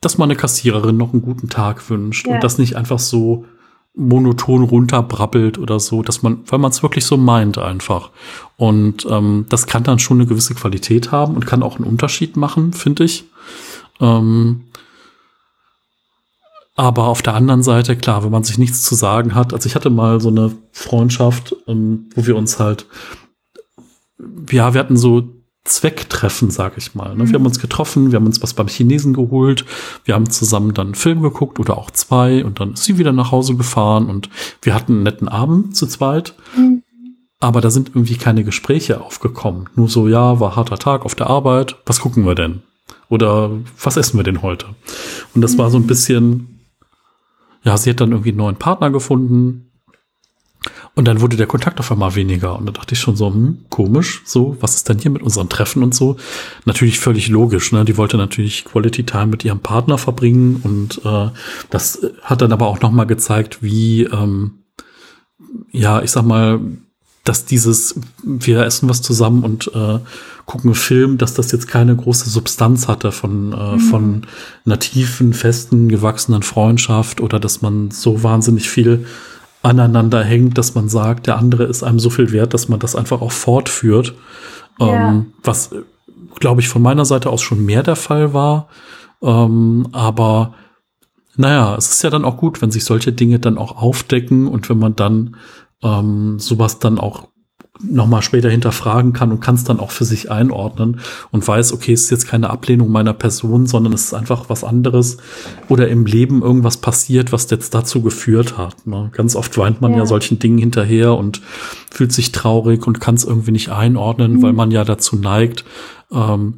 dass man eine Kassiererin noch einen guten Tag wünscht ja. und das nicht einfach so monoton runterbrabbelt oder so, dass man, weil man es wirklich so meint einfach. Und ähm, das kann dann schon eine gewisse Qualität haben und kann auch einen Unterschied machen, finde ich. Ähm, aber auf der anderen Seite, klar, wenn man sich nichts zu sagen hat, also ich hatte mal so eine Freundschaft, ähm, wo wir uns halt, ja, wir hatten so Zwecktreffen, sag ich mal. Ne? Wir haben uns getroffen, wir haben uns was beim Chinesen geholt, wir haben zusammen dann einen Film geguckt oder auch zwei und dann ist sie wieder nach Hause gefahren und wir hatten einen netten Abend zu zweit. Mhm. Aber da sind irgendwie keine Gespräche aufgekommen. Nur so, ja, war harter Tag auf der Arbeit, was gucken wir denn? Oder was essen wir denn heute? Und das mhm. war so ein bisschen, ja, sie hat dann irgendwie einen neuen Partner gefunden, und dann wurde der Kontakt auf einmal weniger. Und da dachte ich schon so, hm, komisch, so, was ist denn hier mit unseren Treffen und so? Natürlich völlig logisch, ne? Die wollte natürlich Quality Time mit ihrem Partner verbringen und äh, das hat dann aber auch nochmal gezeigt, wie, ähm, ja, ich sag mal, dass dieses, wir essen was zusammen und äh, gucken einen Film, dass das jetzt keine große Substanz hatte von, äh, mhm. von einer tiefen, festen, gewachsenen Freundschaft oder dass man so wahnsinnig viel aneinander hängt, dass man sagt, der andere ist einem so viel wert, dass man das einfach auch fortführt. Ja. Ähm, was, glaube ich, von meiner Seite aus schon mehr der Fall war. Ähm, aber naja, es ist ja dann auch gut, wenn sich solche Dinge dann auch aufdecken und wenn man dann ähm, sowas dann auch nochmal später hinterfragen kann und kann es dann auch für sich einordnen und weiß, okay, es ist jetzt keine Ablehnung meiner Person, sondern es ist einfach was anderes oder im Leben irgendwas passiert, was jetzt dazu geführt hat. Ne? Ganz oft weint man ja. ja. solchen Dingen hinterher und fühlt sich traurig und kann es irgendwie nicht einordnen, mhm. weil man ja dazu neigt, ähm,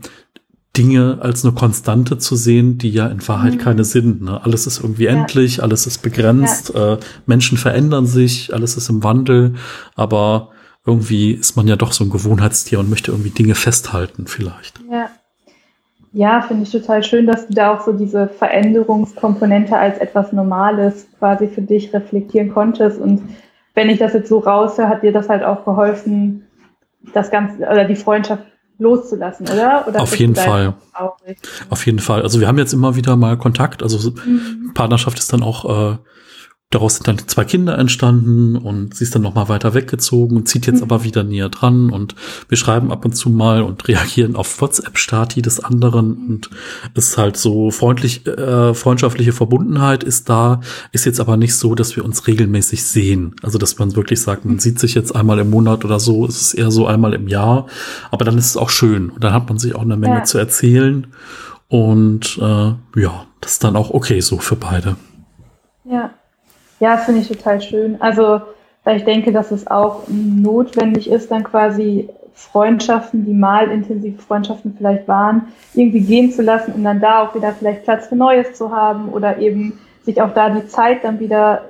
Dinge als eine Konstante zu sehen, die ja in Wahrheit mhm. keine sind. Ne? Alles ist irgendwie ja. endlich, alles ist begrenzt, ja. äh, Menschen verändern sich, alles ist im Wandel, aber irgendwie ist man ja doch so ein Gewohnheitstier und möchte irgendwie Dinge festhalten vielleicht. Ja, ja finde ich total schön, dass du da auch so diese Veränderungskomponente als etwas Normales quasi für dich reflektieren konntest. Und wenn ich das jetzt so raushöre, hat dir das halt auch geholfen, das Ganze oder die Freundschaft loszulassen, oder? oder Auf jeden Fall. Auf jeden Fall. Also wir haben jetzt immer wieder mal Kontakt. Also mhm. Partnerschaft ist dann auch äh, Daraus sind dann zwei Kinder entstanden und sie ist dann noch mal weiter weggezogen und zieht jetzt mhm. aber wieder näher dran und wir schreiben ab und zu mal und reagieren auf WhatsApp-Stati des anderen und es ist halt so freundlich, äh, freundschaftliche Verbundenheit ist da, ist jetzt aber nicht so, dass wir uns regelmäßig sehen. Also, dass man wirklich sagt, man sieht sich jetzt einmal im Monat oder so, es ist eher so einmal im Jahr, aber dann ist es auch schön und dann hat man sich auch eine Menge ja. zu erzählen und äh, ja, das ist dann auch okay so für beide. Ja. Ja, finde ich total schön. Also, weil ich denke, dass es auch notwendig ist, dann quasi Freundschaften, die mal intensive Freundschaften vielleicht waren, irgendwie gehen zu lassen, um dann da auch wieder vielleicht Platz für Neues zu haben oder eben sich auch da die Zeit dann wieder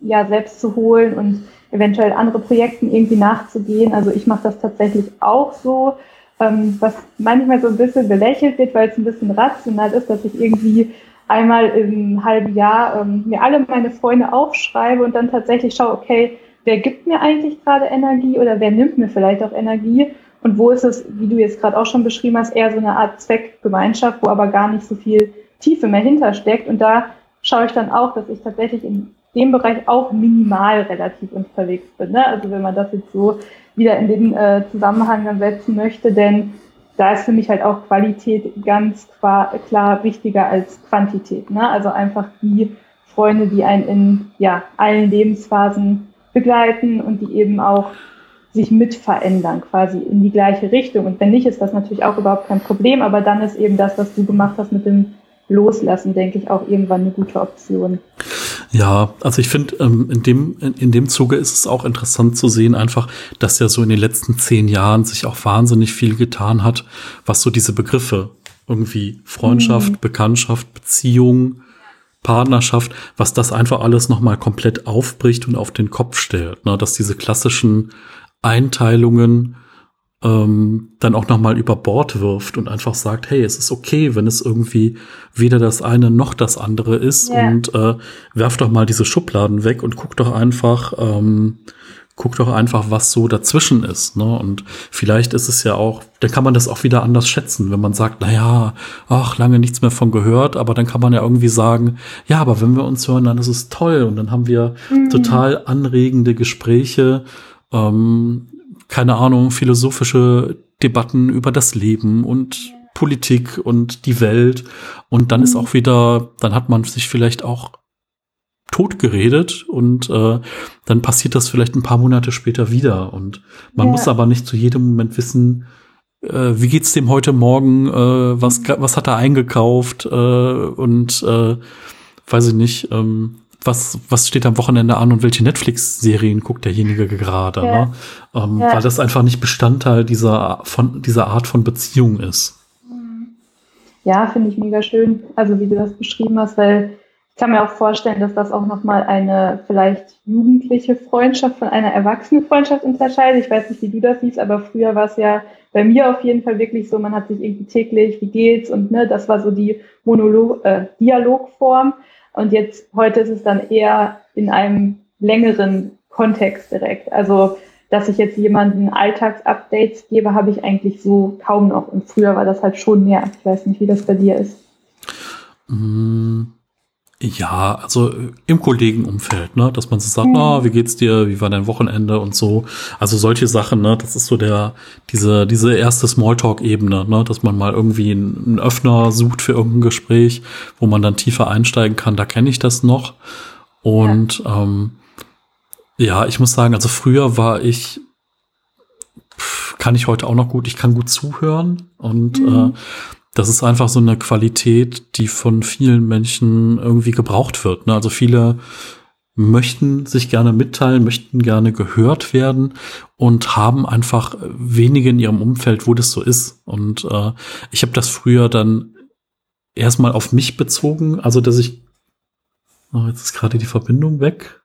ja selbst zu holen und eventuell andere Projekten irgendwie nachzugehen. Also ich mache das tatsächlich auch so, ähm, was manchmal so ein bisschen belächelt wird, weil es ein bisschen rational ist, dass ich irgendwie einmal im halben Jahr ähm, mir alle meine Freunde aufschreibe und dann tatsächlich schaue, okay, wer gibt mir eigentlich gerade Energie oder wer nimmt mir vielleicht auch Energie und wo ist es, wie du jetzt gerade auch schon beschrieben hast, eher so eine Art Zweckgemeinschaft, wo aber gar nicht so viel Tiefe mehr hintersteckt und da schaue ich dann auch, dass ich tatsächlich in dem Bereich auch minimal relativ unterwegs bin. Ne? Also wenn man das jetzt so wieder in den äh, Zusammenhang dann setzen möchte, denn da ist für mich halt auch Qualität ganz klar wichtiger als Quantität. Ne? Also einfach die Freunde, die einen in ja, allen Lebensphasen begleiten und die eben auch sich mit verändern, quasi in die gleiche Richtung. Und wenn nicht, ist das natürlich auch überhaupt kein Problem, aber dann ist eben das, was du gemacht hast mit dem Loslassen, denke ich, auch irgendwann eine gute Option. Ja, also ich finde, ähm, in, dem, in, in, dem Zuge ist es auch interessant zu sehen, einfach, dass ja so in den letzten zehn Jahren sich auch wahnsinnig viel getan hat, was so diese Begriffe irgendwie Freundschaft, mhm. Bekanntschaft, Beziehung, Partnerschaft, was das einfach alles nochmal komplett aufbricht und auf den Kopf stellt. Ne? Dass diese klassischen Einteilungen ähm, dann auch nochmal über Bord wirft und einfach sagt, hey, es ist okay, wenn es irgendwie weder das eine noch das andere ist yeah. und äh, werf doch mal diese Schubladen weg und guck doch einfach, ähm, guck doch einfach, was so dazwischen ist. Ne? Und vielleicht ist es ja auch, dann kann man das auch wieder anders schätzen, wenn man sagt, na ja, ach, lange nichts mehr von gehört, aber dann kann man ja irgendwie sagen, ja, aber wenn wir uns hören, dann ist es toll und dann haben wir mhm. total anregende Gespräche. Ähm, keine Ahnung, philosophische Debatten über das Leben und Politik und die Welt. Und dann ist mhm. auch wieder, dann hat man sich vielleicht auch tot geredet und äh, dann passiert das vielleicht ein paar Monate später wieder. Und man ja. muss aber nicht zu jedem Moment wissen, äh, wie geht's dem heute Morgen, äh, was, was hat er eingekauft äh, und äh, weiß ich nicht, ähm, was, was steht am Wochenende an und welche Netflix-Serien guckt derjenige gerade, ja. ne? Ähm, ja. weil das einfach nicht Bestandteil dieser, von, dieser Art von Beziehung ist. Ja, finde ich mega schön, also wie du das beschrieben hast, weil ich kann mir auch vorstellen, dass das auch nochmal eine vielleicht jugendliche Freundschaft von einer erwachsenen Freundschaft unterscheidet. Ich weiß nicht, wie du das siehst, aber früher war es ja bei mir auf jeden Fall wirklich so, man hat sich irgendwie täglich, wie geht's und ne, das war so die Monolog, äh, Dialogform. Und jetzt, heute ist es dann eher in einem längeren Kontext direkt. Also, dass ich jetzt jemanden Alltagsupdates gebe, habe ich eigentlich so kaum noch. Und früher war das halt schon mehr. Ich weiß nicht, wie das bei dir ist. Mm. Ja, also äh, im Kollegenumfeld, ne, dass man so sagt, mhm. na, wie geht's dir, wie war dein Wochenende und so. Also solche Sachen, ne, das ist so der, diese, diese erste Smalltalk-Ebene, ne, dass man mal irgendwie einen, Öffner sucht für irgendein Gespräch, wo man dann tiefer einsteigen kann, da kenne ich das noch. Und ja. Ähm, ja, ich muss sagen, also früher war ich kann ich heute auch noch gut. Ich kann gut zuhören und Mhm. äh, das ist einfach so eine Qualität, die von vielen Menschen irgendwie gebraucht wird. Ne? Also viele möchten sich gerne mitteilen, möchten gerne gehört werden und haben einfach wenige in ihrem Umfeld, wo das so ist. Und äh, ich habe das früher dann erstmal auf mich bezogen, also dass ich oh, jetzt ist gerade die Verbindung weg.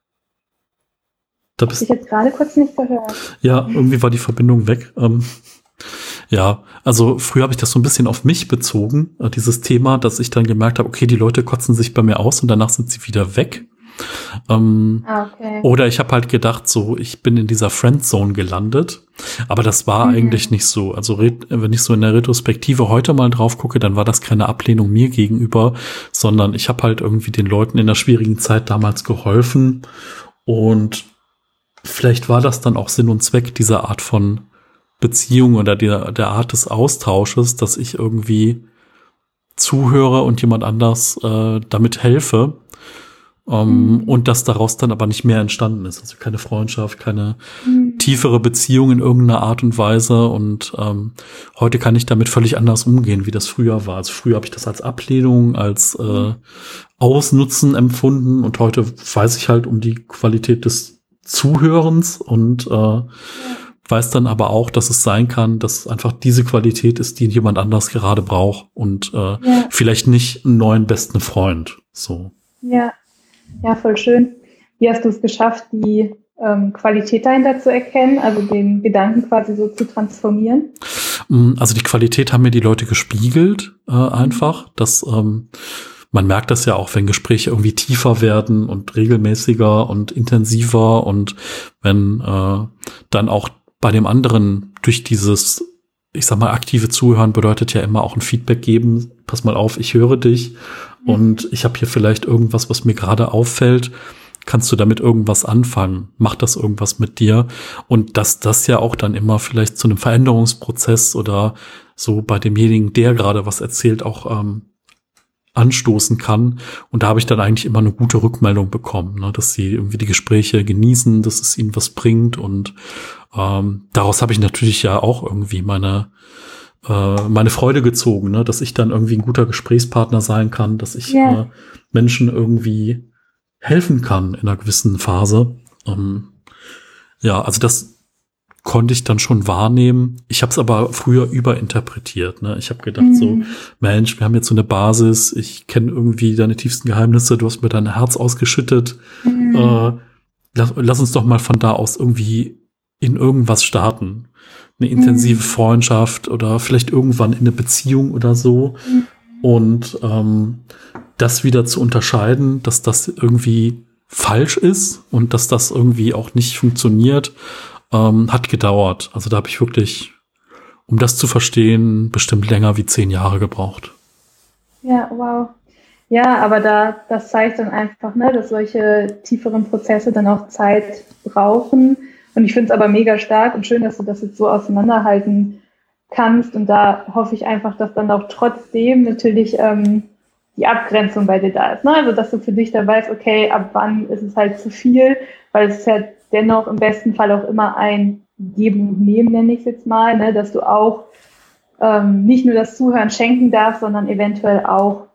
Da bist ich jetzt gerade kurz nicht gehört. ja, irgendwie war die Verbindung weg. Ähm, ja, also früher habe ich das so ein bisschen auf mich bezogen, äh, dieses Thema, dass ich dann gemerkt habe, okay, die Leute kotzen sich bei mir aus und danach sind sie wieder weg. Ähm, Ah, okay. oder ich habe halt gedacht, so, ich bin in dieser Friendzone gelandet. Aber das war Mhm. eigentlich nicht so. Also wenn ich so in der Retrospektive heute mal drauf gucke, dann war das keine Ablehnung mir gegenüber, sondern ich habe halt irgendwie den Leuten in der schwierigen Zeit damals geholfen. Und vielleicht war das dann auch Sinn und Zweck dieser Art von Beziehung oder der, der Art des Austausches, dass ich irgendwie zuhöre und jemand anders äh, damit helfe. Ähm, Mhm. Und dass daraus dann aber nicht mehr entstanden ist. Also keine Freundschaft, keine Mhm. tiefere Beziehung in irgendeiner Art und Weise. Und ähm, heute kann ich damit völlig anders umgehen, wie das früher war. Also früher habe ich das als Ablehnung, als äh, Ausnutzen empfunden und heute weiß ich halt um die Qualität des Zuhörens und äh, weiß dann aber auch, dass es sein kann, dass einfach diese Qualität ist, die jemand anders gerade braucht und äh, Ja. vielleicht nicht einen neuen besten Freund. So. Ja, ja, voll schön. Wie hast du es geschafft, die ähm, Qualität dahinter zu erkennen, also den Gedanken quasi so zu transformieren? Mm, Also die Qualität haben mir die Leute gespiegelt, äh, einfach. Das, ähm, man merkt das ja auch, wenn Gespräche irgendwie tiefer werden und regelmäßiger und intensiver und wenn äh, dann auch bei dem anderen durch dieses, ich sag mal, aktive Zuhören bedeutet ja immer auch ein Feedback geben. Pass mal auf, ich höre dich und ich habe hier vielleicht irgendwas, was mir gerade auffällt. Kannst du damit irgendwas anfangen? Macht das irgendwas mit dir? Und dass das ja auch dann immer vielleicht zu einem Veränderungsprozess oder so bei demjenigen, der gerade was erzählt, auch ähm, anstoßen kann. Und da habe ich dann eigentlich immer eine gute Rückmeldung bekommen, ne? dass sie irgendwie die Gespräche genießen, dass es ihnen was bringt. Und ähm, daraus habe ich natürlich ja auch irgendwie meine äh, meine Freude gezogen, ne? dass ich dann irgendwie ein guter Gesprächspartner sein kann, dass ich Ja. äh, Menschen irgendwie helfen kann in einer gewissen Phase. Ähm, ja, also das konnte ich dann schon wahrnehmen. Ich habe es aber früher überinterpretiert. Ne? Ich habe gedacht so, Mhm. Mensch, wir haben jetzt so eine Basis. Ich kenne irgendwie deine tiefsten Geheimnisse. Du hast mir dein Herz ausgeschüttet. Mhm. Äh, lass, lass uns doch mal von da aus irgendwie in irgendwas starten. Eine intensive Mhm. Freundschaft oder vielleicht irgendwann in eine Beziehung oder so. Mhm. Und ähm, das wieder zu unterscheiden, dass das irgendwie falsch ist und dass das irgendwie auch nicht funktioniert, ähm, hat gedauert. Also da habe ich wirklich, um das zu verstehen, bestimmt länger wie zehn Jahre gebraucht. Ja, wow. Ja, aber da, das zeigt dann einfach, ne, dass solche tieferen Prozesse dann auch Zeit brauchen. Und ich finde es aber mega stark und schön, dass du das jetzt so auseinanderhalten kannst. Und da hoffe ich einfach, dass dann auch trotzdem natürlich ähm, die Abgrenzung bei dir da ist. Ne? Also, dass du für dich da weißt, okay, ab wann ist es halt zu viel, weil es ist ja dennoch im besten Fall auch immer ein Geben und Nehmen, nenne ich es jetzt mal, ne? dass du auch ähm, nicht nur das Zuhören schenken darfst, sondern eventuell auch,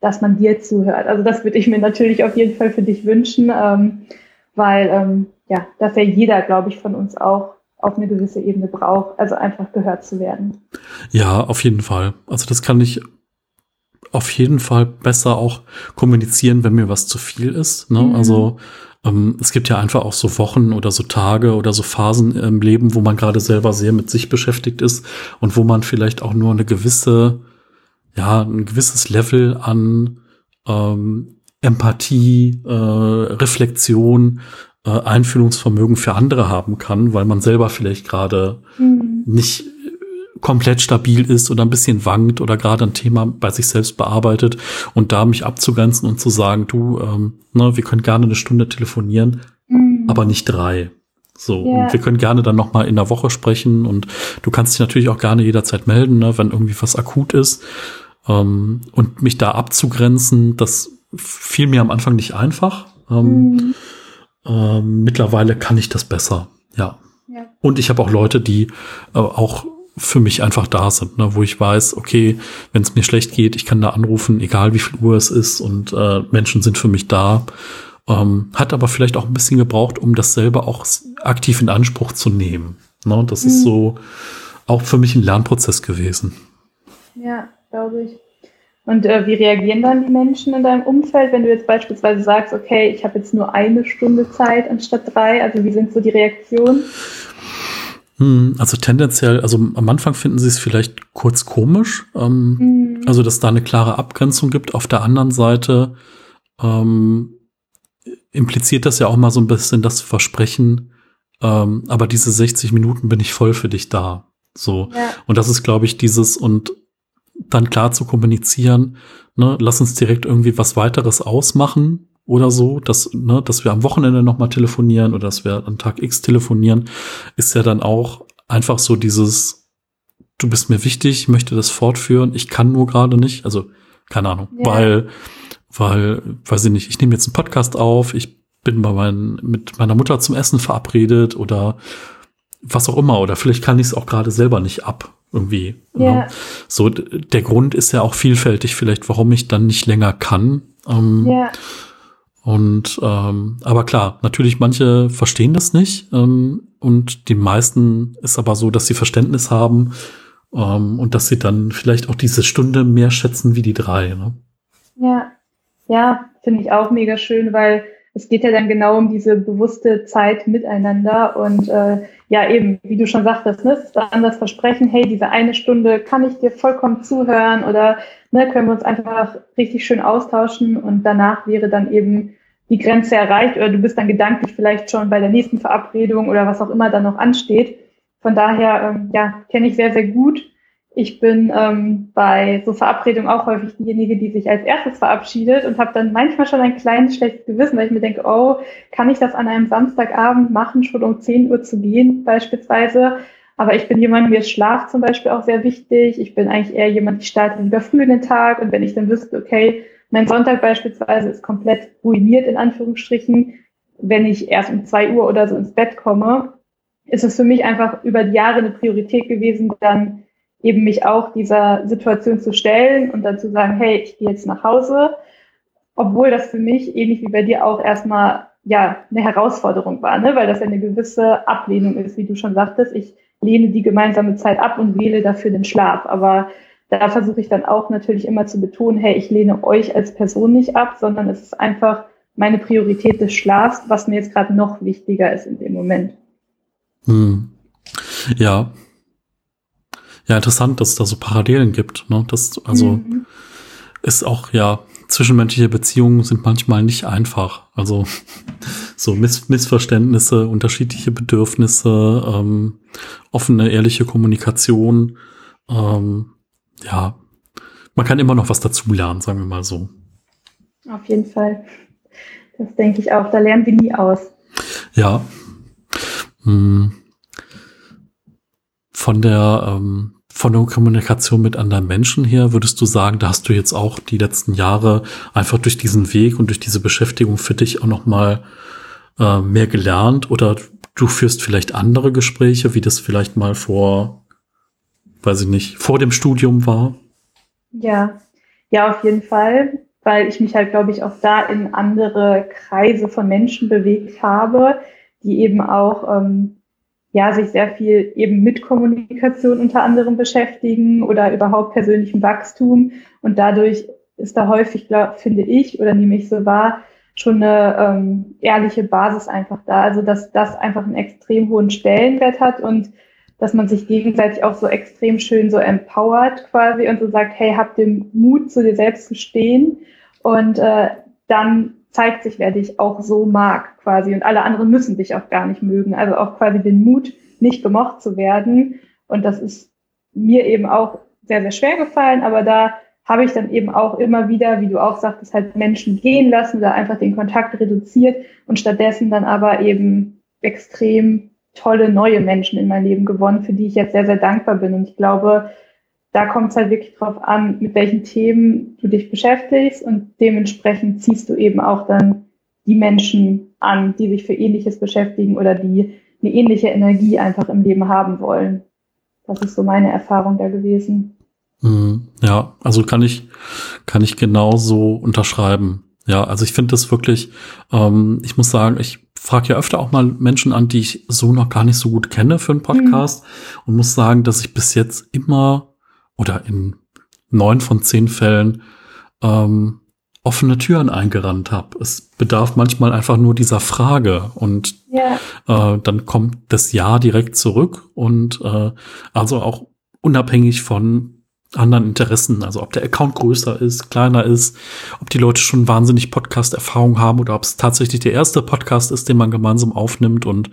dass man dir zuhört. Also das würde ich mir natürlich auf jeden Fall für dich wünschen, ähm, weil ähm, ja, dass ja jeder, glaube ich, von uns auch auf eine gewisse Ebene braucht, also einfach gehört zu werden. Ja, auf jeden Fall. Also das kann ich auf jeden Fall besser auch kommunizieren, wenn mir was zu viel ist. Ne? Mhm. Also ähm, es gibt ja einfach auch so Wochen oder so Tage oder so Phasen im Leben, wo man gerade selber sehr mit sich beschäftigt ist und wo man vielleicht auch nur eine gewisse, ja, ein gewisses Level an ähm, Empathie, äh, Reflexion, äh, Einfühlungsvermögen für andere haben kann, weil man selber vielleicht gerade Mhm. nicht komplett stabil ist oder ein bisschen wankt oder gerade ein Thema bei sich selbst bearbeitet und da mich abzugrenzen und zu sagen, du, ähm, ne, wir können gerne eine Stunde telefonieren, Mhm. aber nicht drei. So, Ja. und wir können gerne dann noch mal in der Woche sprechen und du kannst dich natürlich auch gerne jederzeit melden, ne, wenn irgendwie was akut ist. Ähm, und mich da abzugrenzen, das fiel mir am Anfang nicht einfach. Ähm, Mhm. Ähm, mittlerweile kann ich das besser. Ja. Ja. Und ich habe auch Leute, die äh, auch für mich einfach da sind, ne, wo ich weiß, okay, wenn es mir schlecht geht, ich kann da anrufen, egal wie viel Uhr es ist und äh, Menschen sind für mich da. Ähm, hat aber vielleicht auch ein bisschen gebraucht, um das selber auch aktiv in Anspruch zu nehmen. Ne, das mhm. ist so auch für mich ein Lernprozess gewesen. Ja, glaube ich. Und äh, wie reagieren dann die Menschen in deinem Umfeld, wenn du jetzt beispielsweise sagst, okay, ich habe jetzt nur eine Stunde Zeit anstatt drei? Also wie sind so die Reaktionen? Hm, also tendenziell, also am Anfang finden sie es vielleicht kurz komisch, ähm, mhm. also dass da eine klare Abgrenzung gibt. Auf der anderen Seite ähm, impliziert das ja auch mal so ein bisschen das Versprechen, ähm, aber diese 60 Minuten bin ich voll für dich da. So. Ja. Und das ist, glaube ich, dieses und dann klar zu kommunizieren, ne, lass uns direkt irgendwie was weiteres ausmachen, oder so, dass, ne, dass wir am Wochenende nochmal telefonieren oder dass wir an Tag X telefonieren, ist ja dann auch einfach so dieses, du bist mir wichtig, ich möchte das fortführen, ich kann nur gerade nicht, also keine Ahnung, ja. weil, weil, weiß ich nicht, ich nehme jetzt einen Podcast auf, ich bin bei mein, mit meiner Mutter zum Essen verabredet oder was auch immer, oder vielleicht kann ich es auch gerade selber nicht ab, irgendwie. Ja. Ne? So, der Grund ist ja auch vielfältig, vielleicht, warum ich dann nicht länger kann. Ähm, ja. Und ähm, aber klar, natürlich manche verstehen das nicht ähm, und die meisten ist aber so, dass sie Verständnis haben ähm, und dass sie dann vielleicht auch diese Stunde mehr schätzen wie die drei. Ne? Ja, ja, finde ich auch mega schön, weil es geht ja dann genau um diese bewusste Zeit miteinander und äh, ja eben, wie du schon sagtest, ne, ist dann das Versprechen, hey, diese eine Stunde kann ich dir vollkommen zuhören oder ne, können wir uns einfach richtig schön austauschen und danach wäre dann eben die Grenze erreicht oder du bist dann gedanklich vielleicht schon bei der nächsten Verabredung oder was auch immer dann noch ansteht. Von daher, ähm, ja, kenne ich sehr, sehr gut. Ich bin ähm, bei so Verabredungen auch häufig diejenige, die sich als erstes verabschiedet und habe dann manchmal schon ein kleines schlechtes Gewissen, weil ich mir denke, oh, kann ich das an einem Samstagabend machen, schon um 10 Uhr zu gehen beispielsweise? Aber ich bin jemand, mir ist Schlaf zum Beispiel auch sehr wichtig. Ich bin eigentlich eher jemand, ich starte lieber früh in den Tag und wenn ich dann wüsste, okay, mein Sonntag beispielsweise ist komplett ruiniert, in Anführungsstrichen. Wenn ich erst um zwei Uhr oder so ins Bett komme, ist es für mich einfach über die Jahre eine Priorität gewesen, dann eben mich auch dieser Situation zu stellen und dann zu sagen, hey, ich gehe jetzt nach Hause. Obwohl das für mich, ähnlich wie bei dir, auch erstmal ja eine Herausforderung war, ne? weil das ja eine gewisse Ablehnung ist, wie du schon sagtest. Ich lehne die gemeinsame Zeit ab und wähle dafür den Schlaf. Aber da versuche ich dann auch natürlich immer zu betonen, hey, ich lehne euch als Person nicht ab, sondern es ist einfach meine Priorität des Schlafs, was mir jetzt gerade noch wichtiger ist in dem Moment. Hm. Ja. Ja, interessant, dass es da so Parallelen gibt. Ne? Das, also mhm. ist auch, ja, zwischenmenschliche Beziehungen sind manchmal nicht einfach. Also so Miss Missverständnisse, unterschiedliche Bedürfnisse, ähm, offene, ehrliche Kommunikation. Ähm, ja, man kann immer noch was dazulernen, sagen wir mal so. Auf jeden Fall. Das denke ich auch. Da lernen wir nie aus. Ja. Hm. Von der, ähm, von der Kommunikation mit anderen Menschen her, würdest du sagen, da hast du jetzt auch die letzten Jahre einfach durch diesen Weg und durch diese Beschäftigung für dich auch noch mal äh, mehr gelernt oder du führst vielleicht andere Gespräche, wie das vielleicht mal vor weiß ich nicht, vor dem Studium war? Ja, ja, auf jeden Fall, weil ich mich halt, glaube ich, auch da in andere Kreise von Menschen bewegt habe, die eben auch auch ja, sich sehr viel eben mit Kommunikation unter anderem beschäftigen oder überhaupt persönlichem Wachstum. Und dadurch ist da häufig, glaub, finde ich, oder nehme ich so wahr, schon eine ähm, ehrliche Basis einfach da. Also dass das einfach einen extrem hohen Stellenwert hat und dass man sich gegenseitig auch so extrem schön so empowert quasi und so sagt, hey, hab den Mut, zu dir selbst zu stehen und äh, dann zeigt sich, wer dich auch so mag quasi und alle anderen müssen dich auch gar nicht mögen. Also auch quasi den Mut, nicht gemocht zu werden und das ist mir eben auch sehr, sehr schwer gefallen, aber da habe ich dann eben auch immer wieder, wie du auch sagtest, halt Menschen gehen lassen oder einfach den Kontakt reduziert und stattdessen dann aber eben extrem tolle neue Menschen in mein Leben gewonnen, für die ich jetzt sehr, sehr dankbar bin. Und ich glaube, da kommt es halt wirklich drauf an, mit welchen Themen du dich beschäftigst und dementsprechend ziehst du eben auch dann die Menschen an, die sich für ähnliches beschäftigen oder die eine ähnliche Energie einfach im Leben haben wollen. Das ist so meine Erfahrung da gewesen. Mhm. Ja, also kann ich, kann ich genauso unterschreiben. Ja, also ich finde das wirklich, ähm, ich muss sagen, ich frage ja öfter auch mal Menschen an, die ich so noch gar nicht so gut kenne für einen Podcast mhm. und muss sagen, dass ich bis jetzt immer oder in neun von zehn Fällen ähm, offene Türen eingerannt habe. Es bedarf manchmal einfach nur dieser Frage und ja. äh, dann kommt das Ja direkt zurück und äh, also auch unabhängig von anderen Interessen, also ob der Account größer ist, kleiner ist, ob die Leute schon wahnsinnig Podcast-Erfahrung haben oder ob es tatsächlich der erste Podcast ist, den man gemeinsam aufnimmt. Und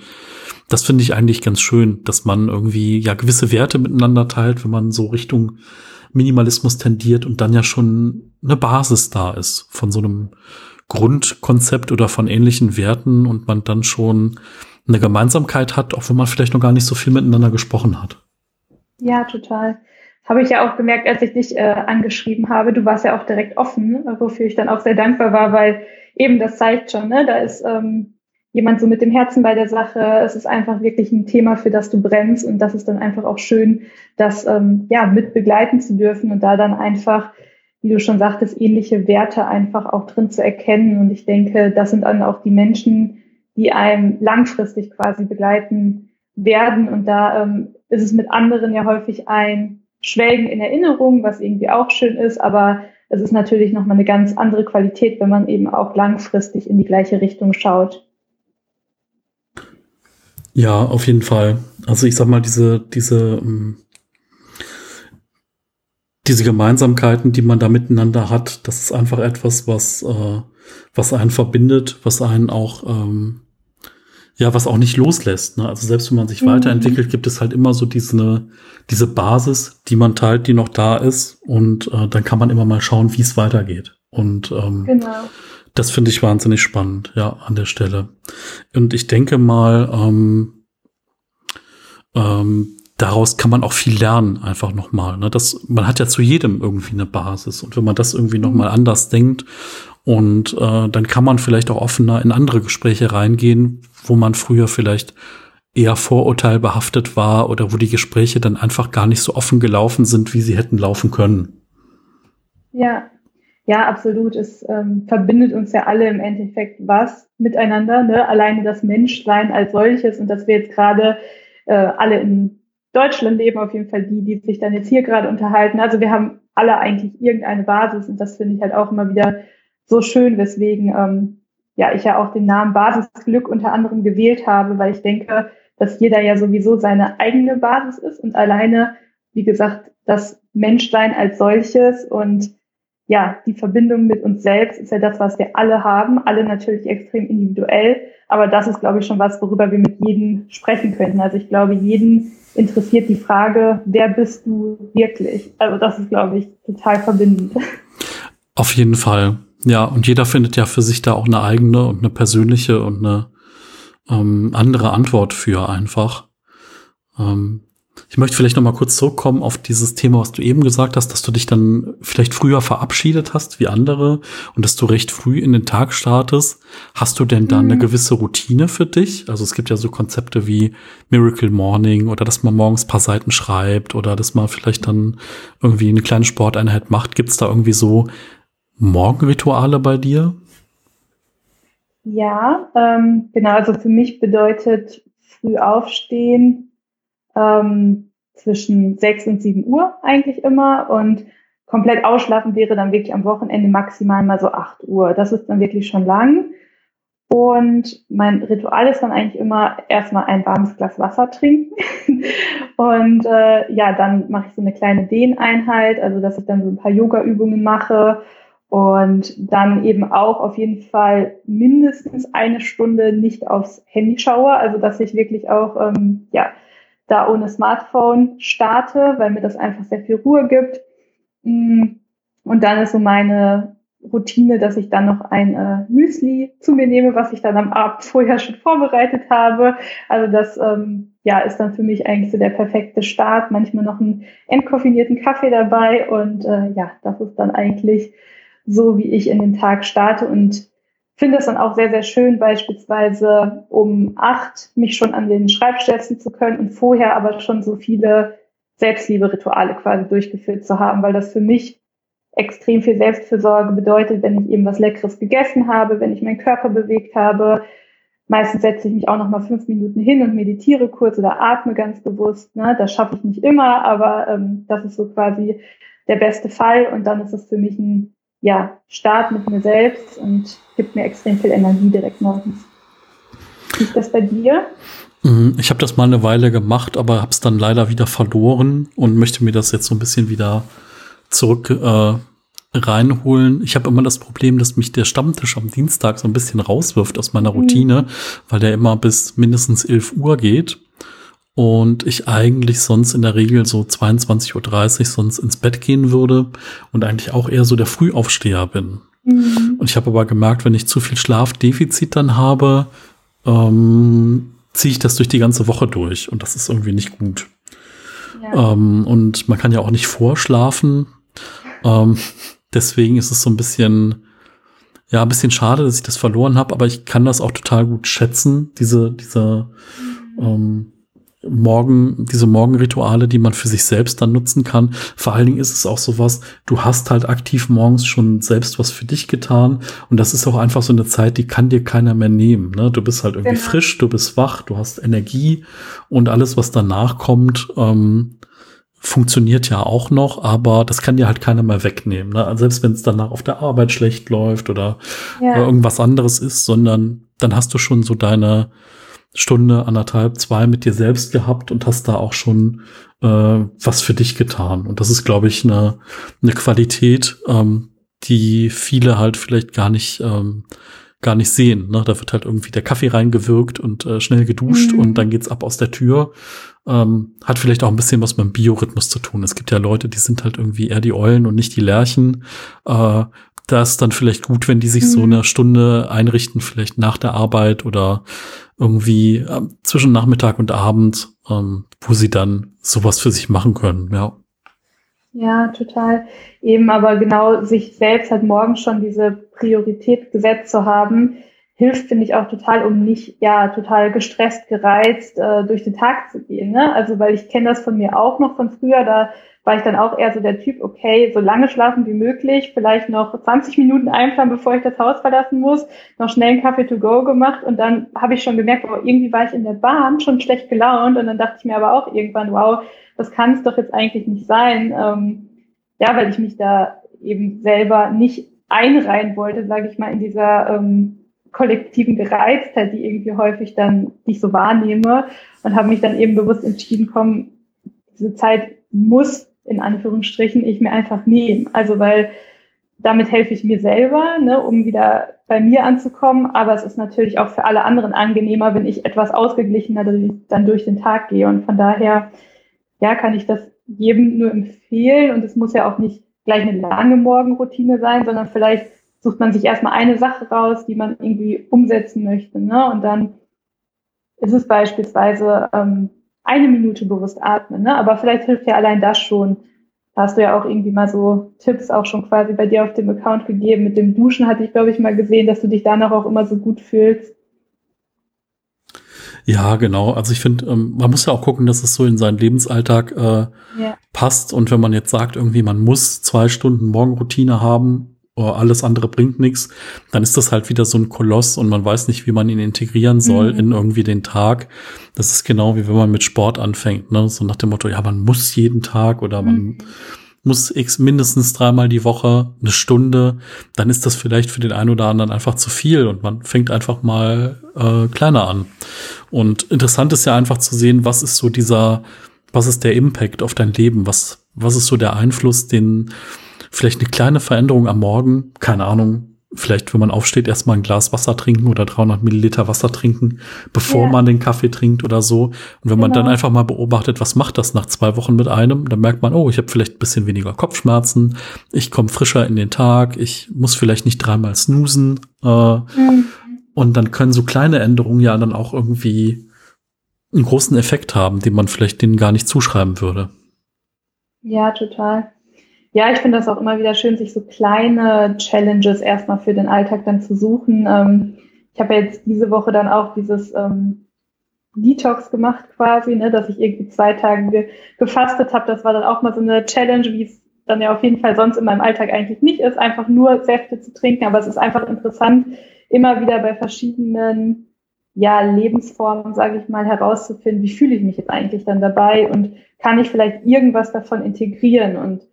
das finde ich eigentlich ganz schön, dass man irgendwie ja gewisse Werte miteinander teilt, wenn man so Richtung Minimalismus tendiert und dann ja schon eine Basis da ist von so einem Grundkonzept oder von ähnlichen Werten und man dann schon eine Gemeinsamkeit hat, auch wenn man vielleicht noch gar nicht so viel miteinander gesprochen hat. Ja, total habe ich ja auch gemerkt, als ich dich äh, angeschrieben habe. Du warst ja auch direkt offen, wofür ich dann auch sehr dankbar war, weil eben das zeigt schon, ne, da ist ähm, jemand so mit dem Herzen bei der Sache. Es ist einfach wirklich ein Thema, für das du brennst und das ist dann einfach auch schön, das ähm, ja mit begleiten zu dürfen und da dann einfach, wie du schon sagtest, ähnliche Werte einfach auch drin zu erkennen. Und ich denke, das sind dann auch die Menschen, die einem langfristig quasi begleiten werden. Und da ähm, ist es mit anderen ja häufig ein schwelgen in Erinnerung, was irgendwie auch schön ist, aber es ist natürlich nochmal eine ganz andere Qualität, wenn man eben auch langfristig in die gleiche Richtung schaut. Ja, auf jeden Fall. Also ich sag mal, diese, diese, ähm, diese Gemeinsamkeiten, die man da miteinander hat, das ist einfach etwas, was, äh, was einen verbindet, was einen auch ähm, ja, was auch nicht loslässt. Ne? Also selbst wenn man sich mhm. weiterentwickelt, gibt es halt immer so diese, diese Basis, die man teilt, die noch da ist. Und äh, dann kann man immer mal schauen, wie es weitergeht. Und ähm, genau. das finde ich wahnsinnig spannend, ja, an der Stelle. Und ich denke mal, ähm, ähm, daraus kann man auch viel lernen, einfach nochmal. Ne? Das, man hat ja zu jedem irgendwie eine Basis. Und wenn man das irgendwie nochmal mhm. anders denkt und äh, dann kann man vielleicht auch offener in andere Gespräche reingehen, wo man früher vielleicht eher vorurteilbehaftet war oder wo die Gespräche dann einfach gar nicht so offen gelaufen sind, wie sie hätten laufen können. Ja, ja, absolut. Es ähm, verbindet uns ja alle im Endeffekt was miteinander. Ne? Alleine das Menschsein als solches und dass wir jetzt gerade äh, alle in Deutschland leben, auf jeden Fall die, die sich dann jetzt hier gerade unterhalten. Also wir haben alle eigentlich irgendeine Basis und das finde ich halt auch immer wieder so schön, weswegen ähm, ja ich ja auch den Namen Basisglück unter anderem gewählt habe, weil ich denke, dass jeder ja sowieso seine eigene Basis ist und alleine, wie gesagt, das Menschsein als solches und ja, die Verbindung mit uns selbst ist ja das, was wir alle haben, alle natürlich extrem individuell, aber das ist, glaube ich, schon was, worüber wir mit jedem sprechen könnten. Also ich glaube, jeden interessiert die Frage, wer bist du wirklich? Also das ist, glaube ich, total verbindend. Auf jeden Fall. Ja, und jeder findet ja für sich da auch eine eigene und eine persönliche und eine ähm, andere Antwort für einfach. Ähm, ich möchte vielleicht noch mal kurz zurückkommen auf dieses Thema, was du eben gesagt hast, dass du dich dann vielleicht früher verabschiedet hast wie andere und dass du recht früh in den Tag startest. Hast du denn da mhm. eine gewisse Routine für dich? Also es gibt ja so Konzepte wie Miracle Morning oder dass man morgens paar Seiten schreibt oder dass man vielleicht dann irgendwie eine kleine Sporteinheit macht. Gibt es da irgendwie so Morgenrituale bei dir? Ja, ähm, genau. Also für mich bedeutet früh aufstehen ähm, zwischen 6 und 7 Uhr eigentlich immer und komplett ausschlafen wäre dann wirklich am Wochenende maximal mal so 8 Uhr. Das ist dann wirklich schon lang. Und mein Ritual ist dann eigentlich immer erstmal ein warmes Glas Wasser trinken. und äh, ja, dann mache ich so eine kleine Dehneinheit, also dass ich dann so ein paar Yoga-Übungen mache und dann eben auch auf jeden Fall mindestens eine Stunde nicht aufs Handy schaue, also dass ich wirklich auch ähm, ja da ohne Smartphone starte, weil mir das einfach sehr viel Ruhe gibt. Mm, und dann ist so meine Routine, dass ich dann noch ein äh, Müsli zu mir nehme, was ich dann am Abend vorher schon vorbereitet habe. Also das ähm, ja ist dann für mich eigentlich so der perfekte Start. Manchmal noch einen entkoffinierten Kaffee dabei und äh, ja, das ist dann eigentlich so, wie ich in den Tag starte. Und finde es dann auch sehr, sehr schön, beispielsweise um acht mich schon an den Schreibtisch setzen zu können und vorher aber schon so viele Selbstliebe-Rituale quasi durchgeführt zu haben, weil das für mich extrem viel Selbstfürsorge bedeutet, wenn ich eben was Leckeres gegessen habe, wenn ich meinen Körper bewegt habe. Meistens setze ich mich auch noch mal fünf Minuten hin und meditiere kurz oder atme ganz bewusst. Ne? Das schaffe ich nicht immer, aber ähm, das ist so quasi der beste Fall. Und dann ist es für mich ein ja, Start mit mir selbst und gibt mir extrem viel Energie direkt morgens. Wie ist das bei dir? Mhm, ich habe das mal eine Weile gemacht, aber habe es dann leider wieder verloren und möchte mir das jetzt so ein bisschen wieder zurück äh, reinholen. Ich habe immer das Problem, dass mich der Stammtisch am Dienstag so ein bisschen rauswirft aus meiner mhm. Routine, mhm. weil der immer bis mindestens 11 Uhr geht und ich eigentlich sonst in der Regel so 22.30 Uhr sonst ins Bett gehen würde und eigentlich auch eher so der Frühaufsteher bin. Mhm. Und ich habe aber gemerkt, wenn ich zu viel Schlafdefizit dann habe, ähm, ziehe ich das durch die ganze Woche durch und das ist irgendwie nicht gut. Ja. Ähm, und man kann ja auch nicht vorschlafen. Ähm, deswegen ist es so ein bisschen, ja, ein bisschen schade, dass ich das verloren habe, aber ich kann das auch total gut schätzen, diese, diese, mhm. ähm, Morgen, diese Morgenrituale, die man für sich selbst dann nutzen kann. Vor allen Dingen ist es auch sowas, du hast halt aktiv morgens schon selbst was für dich getan. Und das ist auch einfach so eine Zeit, die kann dir keiner mehr nehmen. Ne? Du bist halt irgendwie genau. frisch, du bist wach, du hast Energie und alles, was danach kommt, ähm, funktioniert ja auch noch, aber das kann dir halt keiner mehr wegnehmen. Ne? Selbst wenn es danach auf der Arbeit schlecht läuft oder, ja. oder irgendwas anderes ist, sondern dann hast du schon so deine Stunde, anderthalb, zwei mit dir selbst gehabt und hast da auch schon äh, was für dich getan. Und das ist, glaube ich, eine, eine Qualität, ähm, die viele halt vielleicht gar nicht, ähm, gar nicht sehen. Ne? Da wird halt irgendwie der Kaffee reingewirkt und äh, schnell geduscht mhm. und dann geht's ab aus der Tür. Ähm, hat vielleicht auch ein bisschen was mit dem Biorhythmus zu tun. Es gibt ja Leute, die sind halt irgendwie eher die Eulen und nicht die Lerchen. Äh, da ist dann vielleicht gut, wenn die sich mhm. so eine Stunde einrichten, vielleicht nach der Arbeit oder irgendwie äh, zwischen Nachmittag und Abend, ähm, wo sie dann sowas für sich machen können, ja. Ja, total. Eben, aber genau sich selbst halt morgens schon diese Priorität gesetzt zu haben, hilft, finde ich, auch total, um nicht ja total gestresst, gereizt äh, durch den Tag zu gehen. Ne? Also weil ich kenne das von mir auch noch von früher, da war ich dann auch eher so der Typ, okay, so lange schlafen wie möglich, vielleicht noch 20 Minuten einplanen, bevor ich das Haus verlassen muss, noch schnell einen Kaffee to go gemacht und dann habe ich schon gemerkt, wow, irgendwie war ich in der Bahn schon schlecht gelaunt und dann dachte ich mir aber auch irgendwann, wow, das kann es doch jetzt eigentlich nicht sein. Ähm, ja, weil ich mich da eben selber nicht einreihen wollte, sage ich mal, in dieser ähm, kollektiven Gereiztheit, die irgendwie häufig dann nicht so wahrnehme und habe mich dann eben bewusst entschieden, komm, diese Zeit muss in Anführungsstrichen ich mir einfach nehmen. Also weil damit helfe ich mir selber, ne, um wieder bei mir anzukommen. Aber es ist natürlich auch für alle anderen angenehmer, wenn ich etwas ausgeglichener dann durch den Tag gehe. Und von daher, ja, kann ich das jedem nur empfehlen. Und es muss ja auch nicht gleich eine lange Morgenroutine sein, sondern vielleicht sucht man sich erstmal eine Sache raus, die man irgendwie umsetzen möchte. Ne? Und dann ist es beispielsweise ähm, eine Minute bewusst atmen. Ne? Aber vielleicht hilft ja allein das schon. Da hast du ja auch irgendwie mal so Tipps auch schon quasi bei dir auf dem Account gegeben. Mit dem Duschen hatte ich, glaube ich, mal gesehen, dass du dich danach auch immer so gut fühlst. Ja, genau. Also ich finde, ähm, man muss ja auch gucken, dass es so in seinen Lebensalltag äh, ja. passt. Und wenn man jetzt sagt, irgendwie, man muss zwei Stunden Morgenroutine haben, oh, alles andere bringt nichts, dann ist das halt wieder so ein Koloss und man weiß nicht, wie man ihn integrieren soll mhm. in irgendwie den Tag. Das ist genau wie wenn man mit Sport anfängt, ne? So nach dem Motto, ja, man muss jeden Tag oder mhm. man muss x mindestens dreimal die Woche eine Stunde, dann ist das vielleicht für den einen oder anderen einfach zu viel und man fängt einfach mal äh, kleiner an. Und interessant ist ja einfach zu sehen, was ist so dieser, was ist der Impact auf dein Leben, was, was ist so der Einfluss, den vielleicht eine kleine Veränderung am Morgen, keine Ahnung, vielleicht, wenn man aufsteht, erstmal ein Glas Wasser trinken oder 300 Milliliter Wasser trinken, bevor ja. man den Kaffee trinkt oder so. Und wenn genau. man dann einfach mal beobachtet, was macht das nach zwei Wochen mit einem, dann merkt man, oh, ich habe vielleicht ein bisschen weniger Kopfschmerzen, ich komme frischer in den Tag, ich muss vielleicht nicht dreimal snoosen. Äh, mhm. Und dann können so kleine Änderungen ja dann auch irgendwie einen großen Effekt haben, den man vielleicht denen gar nicht zuschreiben würde. Ja, total. Ja, ich finde das auch immer wieder schön, sich so kleine Challenges erstmal für den Alltag dann zu suchen. Ähm, ich habe ja jetzt diese Woche dann auch dieses ähm, Detox gemacht quasi, ne, dass ich irgendwie zwei Tage ge gefastet habe. Das war dann auch mal so eine Challenge, wie es dann ja auf jeden Fall sonst in meinem Alltag eigentlich nicht ist, einfach nur Säfte zu trinken. Aber es ist einfach interessant, immer wieder bei verschiedenen ja, Lebensformen, sage ich mal, herauszufinden, wie fühle ich mich jetzt eigentlich dann dabei und kann ich vielleicht irgendwas davon integrieren und